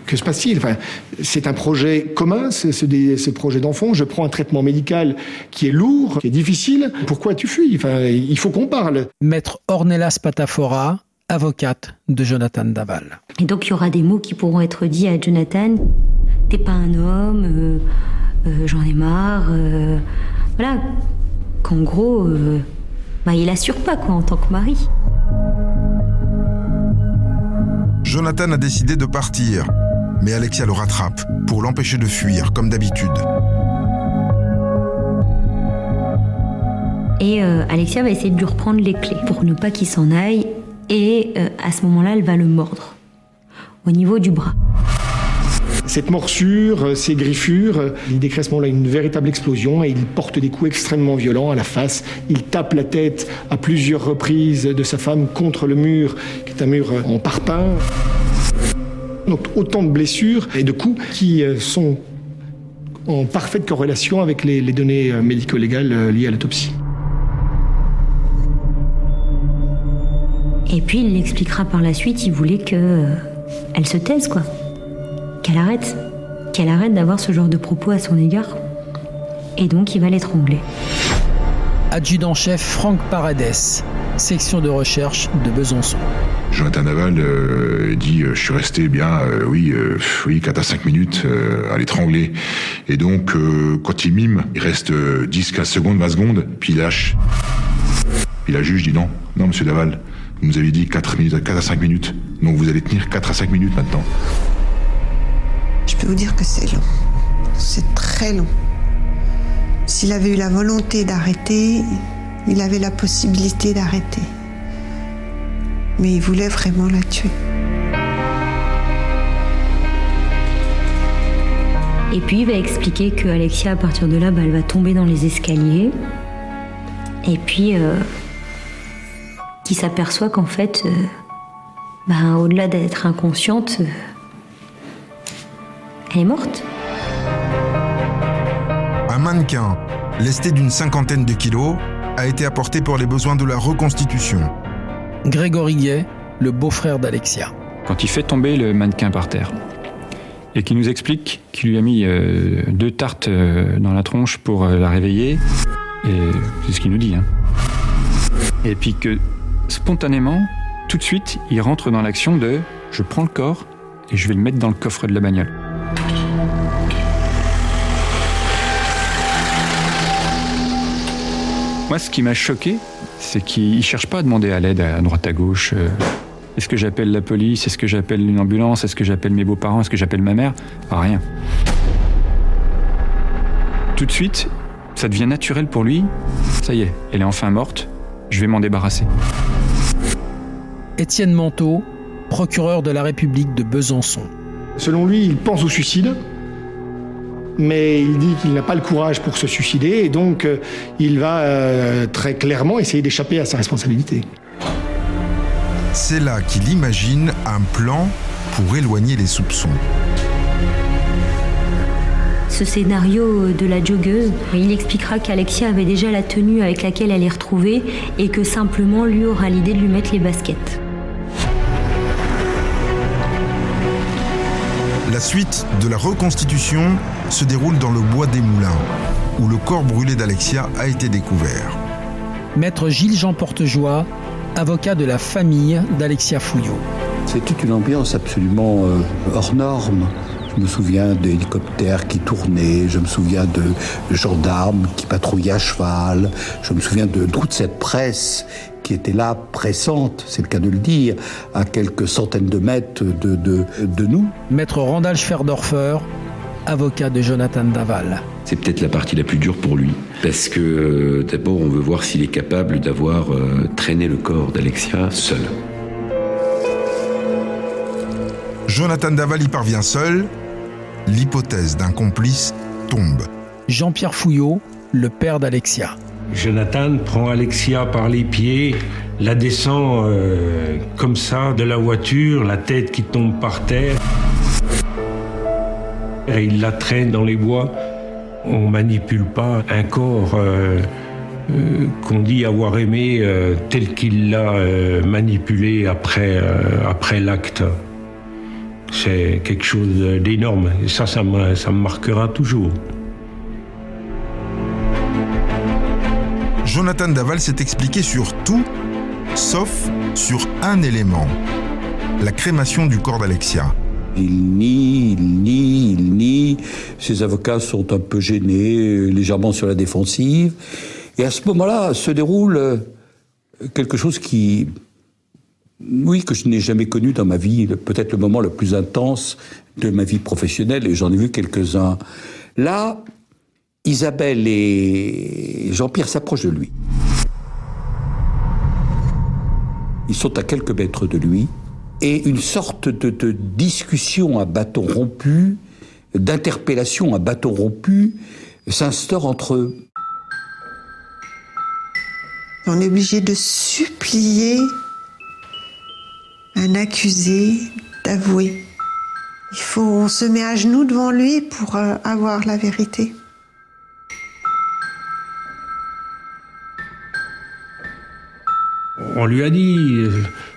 Que se passe-t-il? Enfin, C'est un projet commun, ce projet d'enfant. Je prends un traitement médical qui est lourd, qui est difficile. Pourquoi tu fuis? Enfin, Il faut qu'on parle. Maître Ornelas Patafora, avocate de Jonathan Daval. Et donc il y aura des mots qui pourront être dits à Jonathan T'es pas un homme, euh, euh, j'en ai marre. Euh, voilà. Qu'en gros, bah, il assure pas quoi en tant que mari. Jonathan a décidé de partir, mais Alexia le rattrape pour l'empêcher de fuir, comme d'habitude. Et euh, Alexia va essayer de lui reprendre les clés pour ne pas qu'il s'en aille. Et euh, à ce moment-là, elle va le mordre au niveau du bras. Cette morsure, ces griffures, il décrit à ce moment-là une véritable explosion et il porte des coups extrêmement violents à la face. Il tape la tête à plusieurs reprises de sa femme contre le mur, qui est un mur en parpaing. Donc autant de blessures et de coups qui euh, sont en parfaite corrélation avec les, données euh, médico-légales euh, liées à l'autopsie. Et puis il l'expliquera par la suite, il voulait que euh, elle se taise quoi. Qu'elle arrête. Qu'elle arrête d'avoir ce genre de propos à son égard. Et donc il va l'étrangler. Adjudant-chef Franck Paradès, section de recherche de Besançon. Jonathan Naval euh, dit euh, je suis resté bien euh, oui euh, oui 4 à 5 minutes euh, à l'étrangler et donc euh, quand il mime il reste 10 15 secondes 20 secondes puis il lâche puis la juge dit non non monsieur Naval vous nous avez dit 4 minutes 4 à 5 minutes donc vous allez tenir 4 à 5 minutes maintenant Je peux vous dire que c'est long. C'est très long. S'il avait eu la volonté d'arrêter, il avait la possibilité d'arrêter. Mais il voulait vraiment la tuer. Et puis il va expliquer que Alexia, à partir de là, bah, elle va tomber dans les escaliers. Et puis, euh, qu'il s'aperçoit qu'en fait, euh, bah, au-delà d'être inconsciente, euh, elle est morte. Un mannequin, lesté d'une cinquantaine de kilos, a été apporté pour les besoins de la reconstitution. Grégory Gay, le beau-frère d'Alexia. Quand il fait tomber le mannequin par terre et qu'il nous explique qu'il lui a mis euh, deux tartes euh, dans la tronche pour euh, la réveiller, et c'est ce qu'il nous dit. hein. Et puis que spontanément, tout de suite, il rentre dans l'action de je prends le corps et je vais le mettre dans le coffre de la bagnole. Moi, ce qui m'a choqué, c'est qu'il ne cherche pas à demander à l'aide à droite à gauche. euh, Est-ce que j'appelle la police Est-ce que j'appelle une ambulance Est-ce que j'appelle mes beaux-parents Est-ce que j'appelle ma mère? Pas rien. Tout de suite, ça devient naturel pour lui. Ça y est, elle est enfin morte. Je vais m'en débarrasser. Étienne Manteau, procureur de la République de Besançon. Selon lui, il pense au suicide, mais il dit qu'il n'a pas le courage pour se suicider et donc euh, il va euh, très clairement essayer d'échapper à sa responsabilité. C'est là qu'il imagine un plan pour éloigner les soupçons. Ce scénario de la joggeuse, il expliquera qu'Alexia avait déjà la tenue avec laquelle elle est retrouvée et que simplement lui aura l'idée de lui mettre les baskets. La suite de la reconstitution se déroule dans le bois des Moulins, où le corps brûlé d'Alexia a été découvert. Maître Gilles-Jean Portejoie, avocat de la famille d'Alexia Fouillot. C'est toute une ambiance absolument euh, hors norme. Je me souviens d'hélicoptères qui tournaient, je me souviens de gendarmes qui patrouillaient à cheval, je me souviens de toute cette presse qui était là, pressante, c'est le cas de le dire, à quelques centaines de mètres de, de, de nous. Maître Randall Schwerdorfer, avocat de Jonathan Daval. C'est peut-être la partie la plus dure pour lui. Parce que euh, d'abord, on veut voir s'il est capable d'avoir euh, traîné le corps d'Alexia seul. Jonathan Daval y parvient seul. L'hypothèse d'un complice tombe. Jean-Pierre Fouillot, le père d'Alexia. Jonathan prend Alexia par les pieds, la descend euh, comme ça de la voiture, la tête qui tombe par terre. Et il la traîne dans les bois. On manipule pas un corps euh, euh, qu'on dit avoir aimé euh, tel qu'il l'a euh, manipulé après, euh, après l'acte. C'est quelque chose d'énorme. Et ça, ça me, ça me marquera toujours. Jonathan Daval s'est expliqué sur tout, sauf sur un élément. La crémation du corps d'Alexia. Il nie, il nie, il nie. Ses avocats sont un peu gênés, légèrement sur la défensive. Et à ce moment-là se déroule quelque chose qui, oui, que je n'ai jamais connu dans ma vie, peut-être le moment le plus intense de ma vie professionnelle, et j'en ai vu quelques-uns. Là, Isabelle et Jean-Pierre s'approchent de lui. Ils sont à quelques mètres de lui, et une sorte de, de discussion à bâton rompu d'interpellation à bâton rompu s'instaure entre eux. On est obligé de supplier un accusé d'avouer. Il faut, on se met à genoux devant lui pour euh, avoir la vérité. On lui a dit, euh,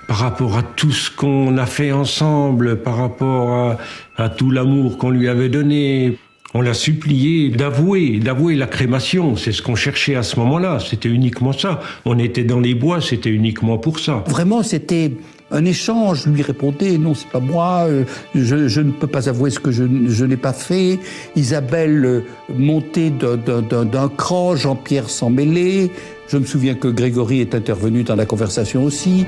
par rapport à tout ce qu'on a fait ensemble, par rapport à, à tout l'amour qu'on lui avait donné, on l'a supplié d'avouer, d'avouer la crémation. C'est ce qu'on cherchait à ce moment-là. C'était uniquement ça. On était dans les bois, c'était uniquement pour ça. Vraiment, c'était un échange. Lui répondait non, c'est pas moi. euh, Je, ne peux pas avouer ce que je, n'ai pas fait. Isabelle euh, montait d'un- cran, Jean-Pierre s'en mêlait. Je me souviens que Grégory est intervenu dans la conversation aussi.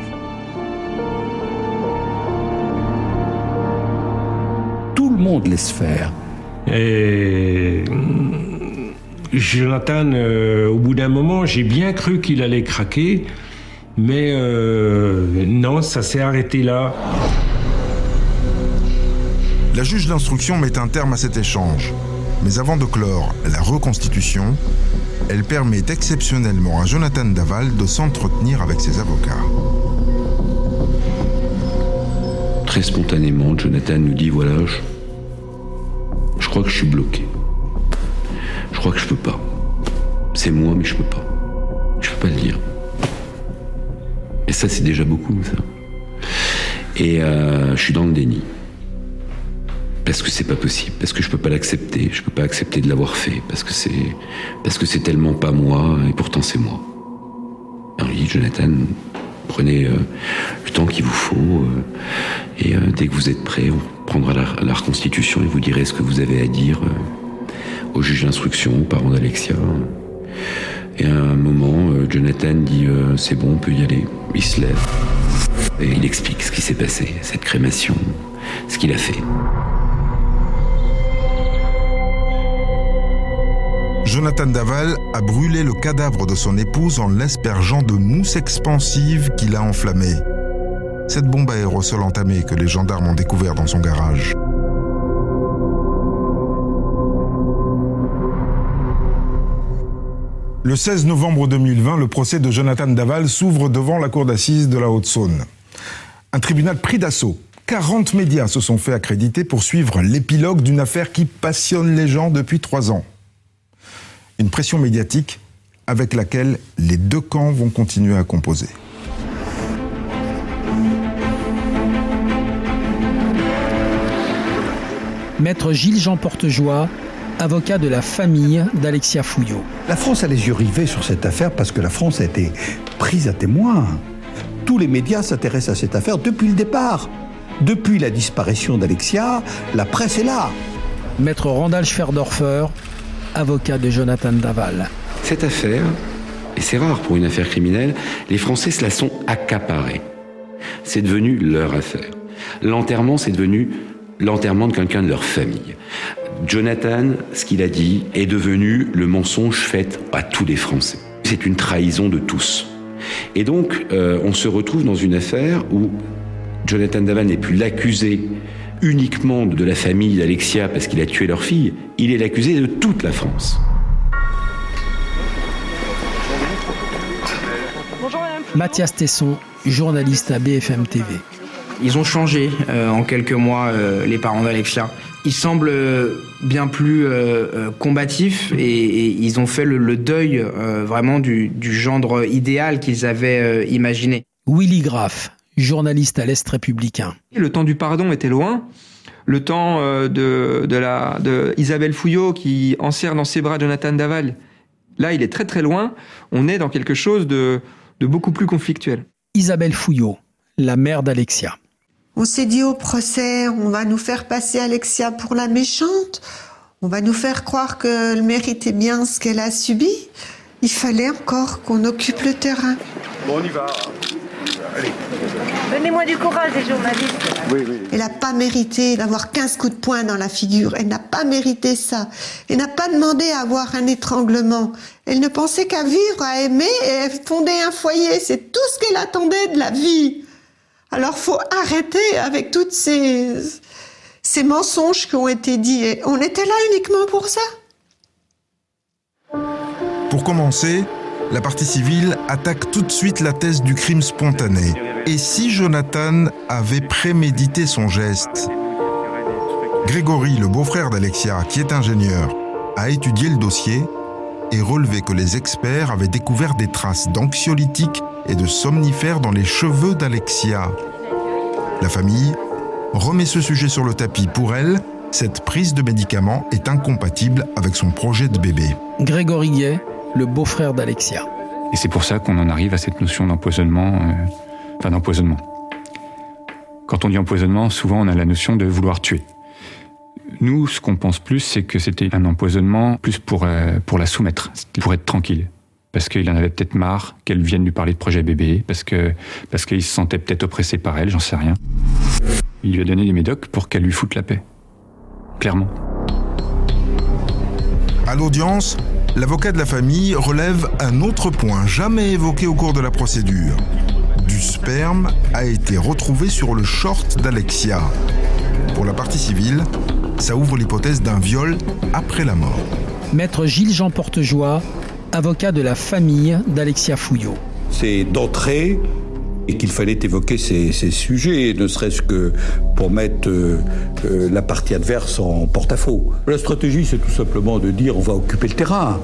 Tout le monde laisse faire. Et Jonathan, euh, au bout d'un moment, j'ai bien cru qu'il allait craquer, mais euh, non, ça s'est arrêté là. La juge d'instruction met un terme à cet échange. Mais avant de clore la reconstitution, elle permet exceptionnellement à Jonathan Daval de s'entretenir avec ses avocats. Très spontanément, Jonathan nous dit voilà, je, je crois que je suis bloqué. Je crois que je peux pas. C'est moi, mais je peux pas. Je peux pas le dire. Ça, c'est déjà beaucoup, ça. Et euh, je suis dans le déni. Parce que c'est pas possible, parce que je peux pas l'accepter, je peux pas accepter de l'avoir fait, parce que c'est parce que c'est tellement pas moi, et pourtant c'est moi. Alors il dit Jonathan, prenez euh, le temps qu'il vous faut, euh, et dès que vous êtes prêt, on prendra la, reconstitution et vous direz ce que vous avez à dire au juge d'instruction, aux parents d'Alexia. Et à un moment, euh, Jonathan dit euh, c'est bon, on peut y aller. Il se lève et il explique ce qui s'est passé, cette crémation, ce qu'il a fait. Jonathan Daval a brûlé le cadavre de son épouse en l'aspergeant de mousse expansive qu'il a enflammée. Cette bombe aérosol entamée que les gendarmes ont découvert dans son garage. Le 16 novembre 2020, le procès de Jonathan Daval s'ouvre devant la cour d'assises de la Haute-Saône. Un tribunal pris d'assaut. 40 médias se sont fait accréditer pour suivre l'épilogue d'une affaire qui passionne les gens depuis trois ans. Une pression médiatique avec laquelle les deux camps vont continuer à composer. Maître Gilles-Jean Portejoie, avocat de la famille d'Alexia Fouillot. La France a les yeux rivés sur cette affaire parce que la France a été prise à témoin. Tous les médias s'intéressent à cette affaire depuis le départ. Depuis la disparition d'Alexia, la presse est là. Maître Randall Schwerdorfer, avocat de Jonathan Daval. Cette affaire, et c'est rare pour une affaire criminelle, les Français se la sont accaparés. C'est devenu leur affaire. L'enterrement, c'est devenu l'enterrement de quelqu'un de leur famille. Jonathan, ce qu'il a dit, est devenu le mensonge fait à tous les Français. C'est une trahison de tous. Et donc, euh, on se retrouve dans une affaire où Jonathan Daval n'est plus l'accusé uniquement de la famille d'Alexia parce qu'il a tué leur fille, il est l'accusé de toute la France. Mathias Tesson, journaliste à BFM TV. Ils ont changé euh, en quelques mois, euh, les parents d'Alexia. Ils semblent euh, bien plus euh, euh, combatifs et, et ils ont fait le, le deuil euh, vraiment du, du gendre idéal qu'ils avaient euh, imaginé. Willy Graff, journaliste à l'Est républicain. Le temps du pardon était loin. Le temps euh, de, de, la, de Isabelle Fouillot qui enserre dans ses bras Jonathan Daval, là, il est très très loin. On est dans quelque chose de, de beaucoup plus conflictuel. Isabelle Fouillot, la mère d'Alexia. On s'est dit au procès, on va nous faire passer Alexia pour la méchante, on va nous faire croire qu'elle méritait bien ce qu'elle a subi. Il fallait encore qu'on occupe le terrain. Bon, on y va. Allez. Donnez-moi du courage, les journalistes. Oui, oui. Elle n'a pas mérité d'avoir 15 coups de poing dans la figure. Elle n'a pas mérité ça. Elle n'a pas demandé à avoir un étranglement. Elle ne pensait qu'à vivre, à aimer et à fonder un foyer. C'est tout ce qu'elle attendait de la vie. Alors faut arrêter avec toutes ces, ces mensonges qui ont été dits. On était là uniquement pour ça. Pour commencer, la partie civile attaque tout de suite la thèse du crime spontané. Et si Jonathan avait prémédité son geste? Grégory, le beau-frère d'Alexia, qui est ingénieur, a étudié le dossier et relevé que les experts avaient découvert des traces d'anxiolytiques et de somnifères dans les cheveux d'Alexia. La famille remet ce sujet sur le tapis. Pour elle, cette prise de médicaments est incompatible avec son projet de bébé. Grégory Gay, le beau-frère d'Alexia. Et c'est pour ça qu'on en arrive à cette notion d'empoisonnement, euh, enfin d'empoisonnement. Quand on dit empoisonnement, souvent on a la notion de vouloir tuer. Nous, ce qu'on pense plus, c'est que c'était un empoisonnement plus pour, euh, pour la soumettre, pour être tranquille. Parce qu'il en avait peut-être marre qu'elle vienne lui parler de projet bébé, parce que parce qu'il se sentait peut-être oppressé par elle, j'en sais rien. Il lui a donné des médocs pour qu'elle lui foute la paix. Clairement. À l'audience, l'avocat de la famille relève un autre point jamais évoqué au cours de la procédure. Du sperme a été retrouvé sur le short d'Alexia. Pour la partie civile, ça ouvre l'hypothèse d'un viol après la mort. Maître Gilles-Jean Portejoie, avocat de la famille d'Alexia Fouillot. C'est d'entrée et qu'il fallait évoquer ces, ces sujets, ne serait-ce que pour mettre euh, euh, la partie adverse en porte-à-faux. La stratégie, c'est tout simplement de dire on va occuper le terrain.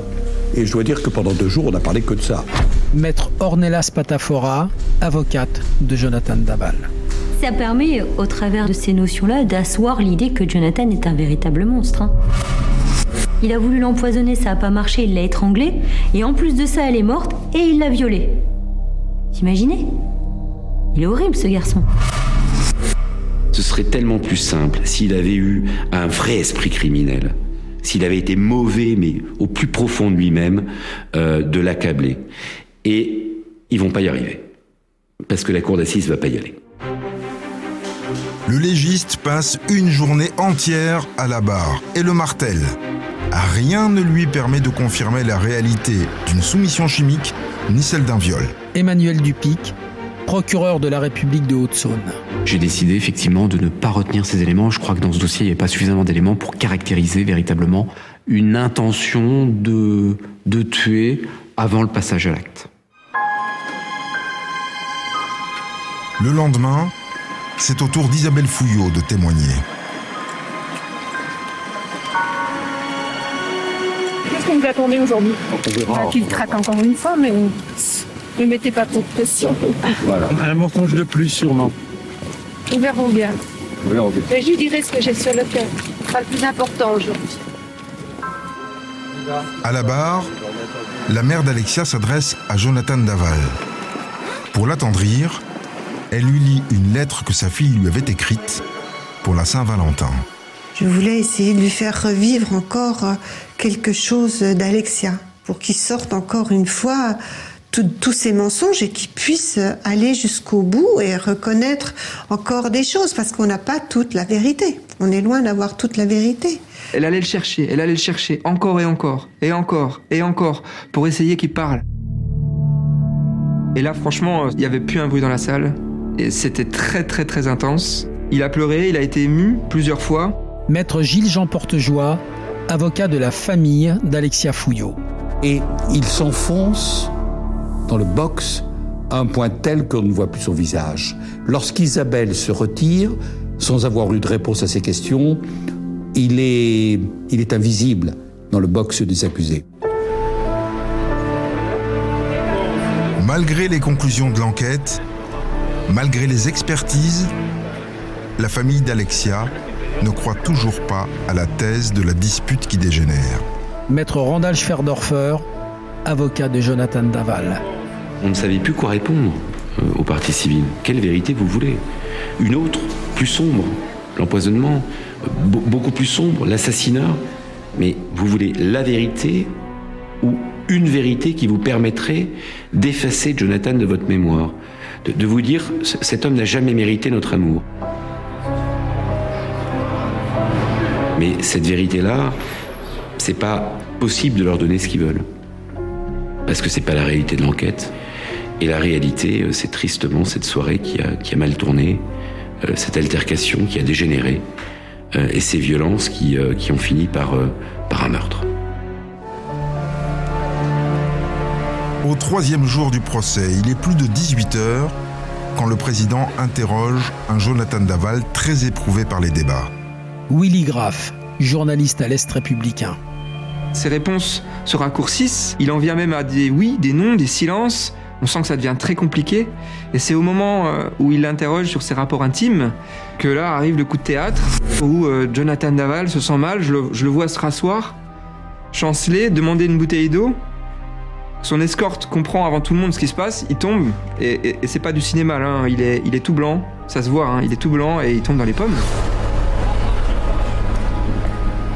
Et je dois dire que pendant deux jours, on n'a parlé que de ça. Maître Ornelas Patafora, avocate de Jonathan Daval. Ça permet, au travers de ces notions-là, d'asseoir l'idée que Jonathan est un véritable monstre. hein. Il a voulu l'empoisonner, ça n'a pas marché, il l'a étranglée, et en plus de ça, elle est morte, et il l'a violée. T'imaginez Il est horrible, ce garçon. Ce serait tellement plus simple s'il avait eu un vrai esprit criminel, s'il avait été mauvais, mais au plus profond de lui-même, euh, de l'accabler. Et ils vont pas y arriver. Parce que la cour d'assises va pas y aller. Le légiste passe une journée entière à la barre et le martèle. Rien ne lui permet de confirmer la réalité d'une soumission chimique ni celle d'un viol. Emmanuel Dupic, procureur de la République de Haute-Saône. J'ai décidé effectivement de ne pas retenir ces éléments. Je crois que dans ce dossier, il n'y avait pas suffisamment d'éléments pour caractériser véritablement une intention de, de tuer avant le passage à l'acte. Le lendemain, c'est au tour d'Isabelle Fouillot de témoigner. Qu'est-ce que vous attendez aujourd'hui. Bah, Qu'il craque encore une fois, mais ne mettez pas trop de pression. Un mensonge de plus, sûrement. Nous verrons bien. Mais je lui dirai ce que j'ai sur le cœur. Ce sera le plus important aujourd'hui. À la barre, la mère d'Alexia s'adresse à Jonathan Daval. Pour l'attendrir, elle lui lit une lettre que sa fille lui avait écrite pour la Saint-Valentin. Je voulais essayer de lui faire revivre encore euh, quelque chose d'Alexia, pour qu'il sorte encore une fois tout- tous ces mensonges et qu'il puisse aller jusqu'au bout et reconnaître encore des choses, parce qu'on n'a pas toute la vérité. On est loin d'avoir toute la vérité. Elle allait le chercher, elle allait le chercher encore et encore, et encore, et encore, pour essayer qu'il parle. Et là, franchement, euh, il n'y avait plus un bruit dans la salle. Et c'était très, très, très intense. Il a pleuré, il a été ému plusieurs fois. Maître Gilles-Jean Portejoie, avocat de la famille d'Alexia Fouillot. Et il s'enfonce dans le box à un point tel qu'on ne voit plus son visage. Lorsqu'Isabelle se retire, sans avoir eu de réponse à ses questions, il est, il est invisible dans le box des accusés. Malgré les conclusions de l'enquête, malgré les expertises, la famille d'Alexia ne croit toujours pas à la thèse de la dispute qui dégénère. Maître Randall Schwerdorfer, avocat de Jonathan Daval. On ne savait plus quoi répondre euh, aux parties civiles. Quelle vérité vous voulez? Une autre, plus sombre, l'empoisonnement, euh, be- beaucoup plus sombre, l'assassinat. Mais vous voulez la vérité ou une vérité qui vous permettrait d'effacer Jonathan de votre mémoire, de, vous dire cet homme n'a jamais mérité notre amour. Mais cette vérité-là, c'est pas possible de leur donner ce qu'ils veulent. Parce que c'est pas la réalité de l'enquête. Et la réalité, euh, c'est tristement cette soirée qui a, mal tourné, euh, cette altercation qui a dégénéré, euh, et ces violences qui, ont fini par un meurtre. Au troisième jour du procès, il est plus de 18 heures quand le président interroge un Jonathan Daval très éprouvé par les débats. Willy Graff, journaliste à l'Est républicain. Ses réponses se raccourcissent, il en vient même à des oui, des non, des silences. On sent que ça devient très compliqué. Et c'est au moment euh, où il l'interroge sur ses rapports intimes que là arrive le coup de théâtre, où euh, Jonathan Daval se sent mal, je le, je le vois se rasseoir, chanceler, demander une bouteille d'eau. Son escorte comprend avant tout le monde ce qui se passe, il tombe, et, et- et c'est pas du cinéma là, hein. il, est, il est tout blanc, ça se voit, hein. il est tout blanc et il tombe dans les pommes.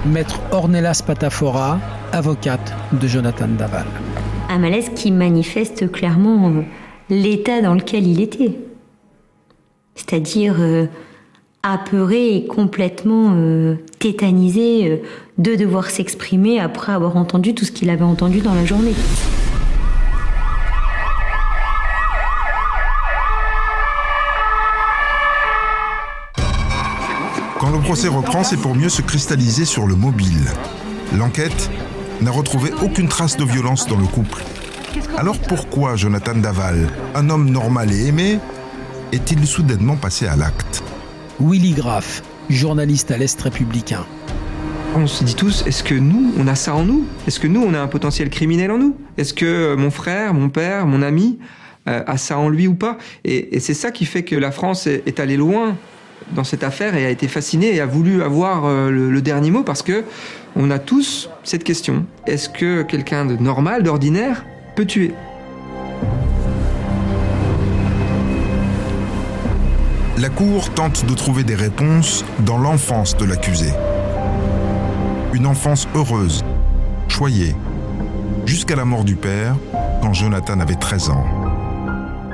Maître Ornelas Patafora, avocate de Jonathan Daval. Un malaise qui manifeste clairement euh, l'état dans lequel il était. C'est-à-dire euh, apeuré et complètement euh, tétanisé euh, de devoir s'exprimer après avoir entendu tout ce qu'il avait entendu dans la journée. Le procès reprend, c'est pour mieux se cristalliser sur le mobile. L'enquête n'a retrouvé aucune trace de violence dans le couple. Alors pourquoi Jonathan Daval, un homme normal et aimé, est-il soudainement passé à l'acte? Willy Graff, journaliste à l'Est républicain. On se dit tous, est-ce que nous, on a ça en nous? Est-ce que nous, on a un potentiel criminel en nous? Est-ce que euh, mon frère, mon père, mon ami euh, a ça en lui ou pas? Et, et c'est ça qui fait que la France est, est allée loin dans cette affaire et a été fascinée et a voulu avoir euh, le, le dernier mot parce que on a tous cette question. Est-ce que quelqu'un de normal, d'ordinaire, peut tuer? La Cour tente de trouver des réponses dans l'enfance de l'accusé. Une enfance heureuse, choyée, jusqu'à la mort du père, quand Jonathan avait 13 ans.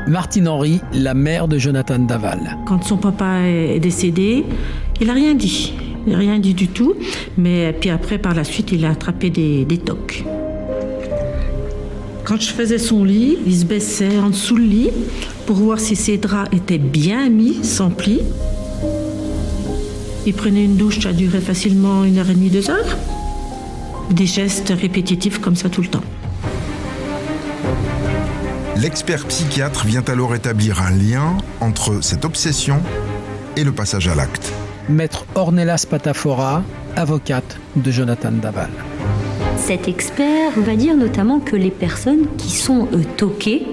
Martine Henry, la mère de Jonathan Daval. Quand son papa est décédé, il n'a rien dit. Rien dit du tout. Mais puis après, par la suite, il a attrapé des, des. Quand je faisais son lit, il se baissait en dessous le lit pour voir si ses draps étaient bien mis, sans plis. Il prenait une douche, ça durait facilement une heure et demie, deux heures. Des gestes répétitifs comme ça tout le temps. L'expert psychiatre vient alors établir un lien entre cette obsession et le passage à l'acte. Maître Ornelas Patafora, avocate de Jonathan Daval. Cet expert va dire notamment que les personnes qui sont euh, toquées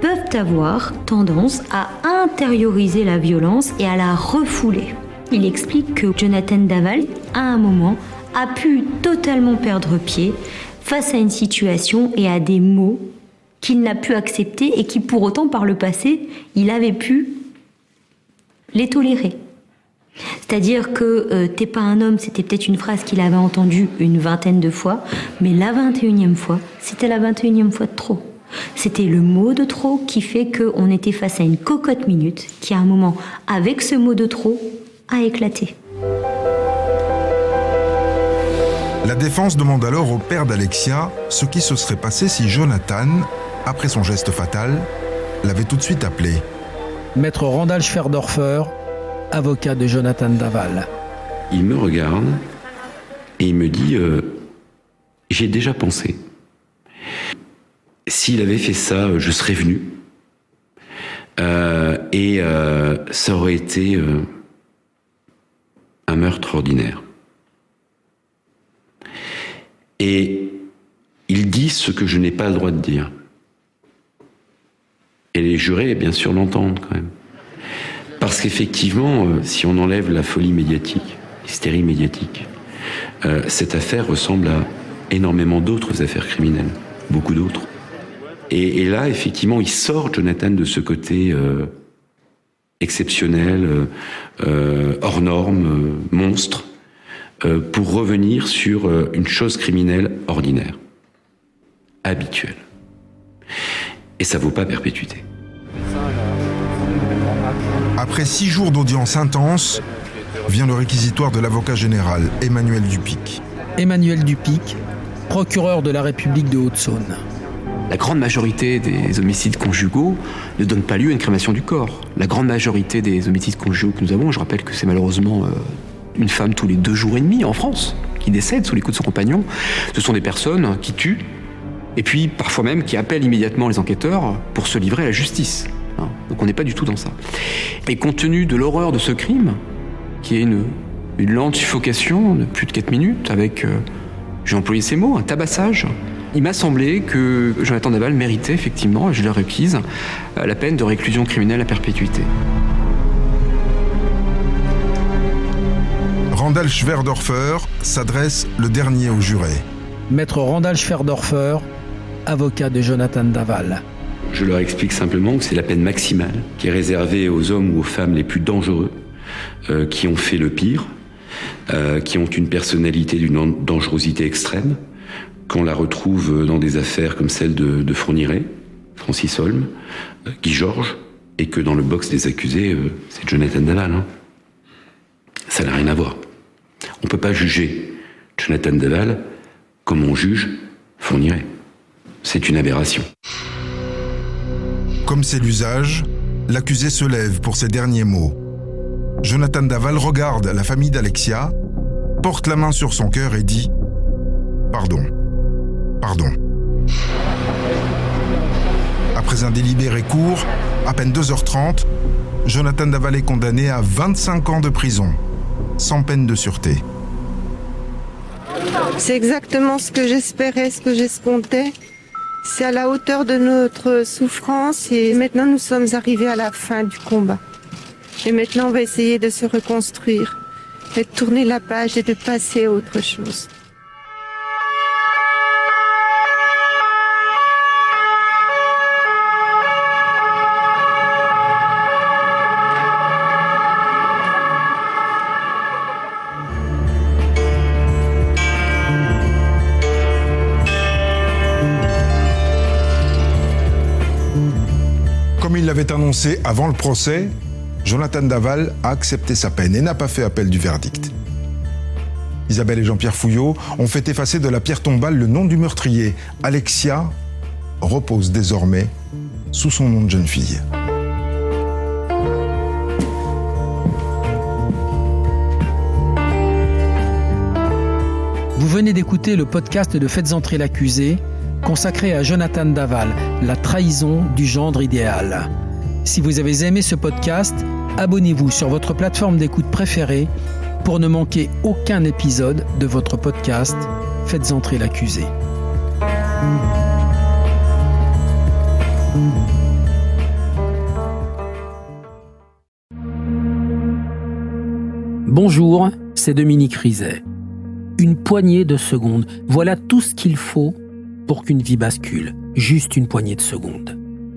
peuvent avoir tendance à intérioriser la violence et à la refouler. Il explique que Jonathan Daval, à un moment, a pu totalement perdre pied face à une situation et à des mots qu'il n'a pu accepter et qui pour autant par le passé, il avait pu les tolérer. C'est-à-dire que euh, t'es pas un homme, c'était peut-être une phrase qu'il avait entendue une vingtaine de fois, mais la 21e fois, c'était la 21e fois de trop. C'était le mot de trop qui fait qu'on était face à une cocotte minute qui, à un moment, avec ce mot de trop, a éclaté. La défense demande alors au père d'Alexia ce qui se serait passé si Jonathan, après son geste fatal, l'avait tout de suite appelé. Maître Randall Schwerdorfer, avocat de Jonathan Daval. Il me regarde et il me dit euh, J'ai déjà pensé. S'il avait fait ça, je serais venu. Euh, et euh, ça aurait été euh, un meurtre ordinaire. Et il dit ce que je n'ai pas le droit de dire. Et les jurés, bien sûr, l'entendent quand même. Parce qu'effectivement, euh, si on enlève la folie médiatique, l'hystérie médiatique, euh, cette affaire ressemble à énormément d'autres affaires criminelles, beaucoup d'autres. Et, là, effectivement, il sort Jonathan de ce côté euh, exceptionnel, hors norme, monstre, pour revenir sur une chose criminelle ordinaire, habituelle. Et ça vaut pas perpétuité. Après six jours d'audience intense, vient le réquisitoire de l'avocat général Emmanuel Dupic. Emmanuel Dupic, procureur de la République de Haute-Saône. La grande majorité des homicides conjugaux ne donnent pas lieu à une crémation du corps. La grande majorité des homicides conjugaux que nous avons, je rappelle que c'est malheureusement euh, une femme tous les deux jours et demi en France qui décède sous les coups de son compagnon. Ce sont des personnes qui tuent et puis parfois même qui appellent immédiatement les enquêteurs pour se livrer à la justice. Hein. Donc on n'est pas du tout dans ça. Et compte tenu de l'horreur de ce crime, qui est une, une lente suffocation de plus de 4 minutes avec, euh, j'ai employé ces mots, un tabassage, il m'a semblé que Jonathan Daval méritait effectivement, et je l'ai requise, euh, la peine de réclusion criminelle à perpétuité. Randall Schwerdorfer s'adresse le dernier au juré. Maître Randall Schwerdorfer, avocat de Jonathan Daval. Je leur explique simplement que c'est la peine maximale qui est réservée aux hommes ou aux femmes les plus dangereux, euh, qui ont fait le pire, euh, qui ont une personnalité d'une dangerosité extrême, qu'on la retrouve dans des affaires comme celle de, de Fourniret, Francis Holm, euh, Guy Georges, et que dans le box des accusés, c'est Jonathan Daval. Hein. Ça n'a rien à voir. On ne peut pas juger Jonathan Daval comme on juge Fourniret. C'est une aberration. Comme c'est l'usage, l'accusé se lève pour ses derniers mots. Jonathan Daval regarde la famille d'Alexia, porte la main sur son cœur et dit ⁇ Pardon, pardon ⁇ Après un délibéré court, à peine 2h30, Jonathan Daval est condamné à 25 ans de prison, sans peine de sûreté. C'est exactement ce que j'espérais, ce que j'escomptais. C'est à la hauteur de notre souffrance et maintenant nous sommes arrivés à la fin du combat. Et maintenant on va essayer de se reconstruire, de tourner la page et de passer à autre chose. Annoncé avant le procès, Jonathan Daval a accepté sa peine et n'a pas fait appel du verdict. Isabelle et Jean-Pierre Fouillot ont fait effacer de la pierre tombale le nom du meurtrier. Alexia repose désormais sous son nom de jeune fille. Vous venez d'écouter le podcast de Faites entrer l'accusé, consacré à Jonathan Daval, la trahison du gendre idéal. Si vous avez aimé ce podcast, abonnez-vous sur votre plateforme d'écoute préférée pour ne manquer aucun épisode de votre podcast Faites entrer l'accusé. Bonjour, c'est Dominique Rizet. Une poignée de secondes, voilà tout ce qu'il faut pour qu'une vie bascule. Juste une poignée de secondes.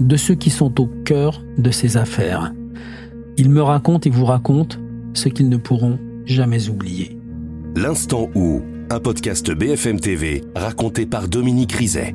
de ceux qui sont au cœur de ces affaires. Ils me racontent et vous racontent ce qu'ils ne pourront jamais oublier. L'instant où, un podcast BFM TV raconté par Dominique Rizet.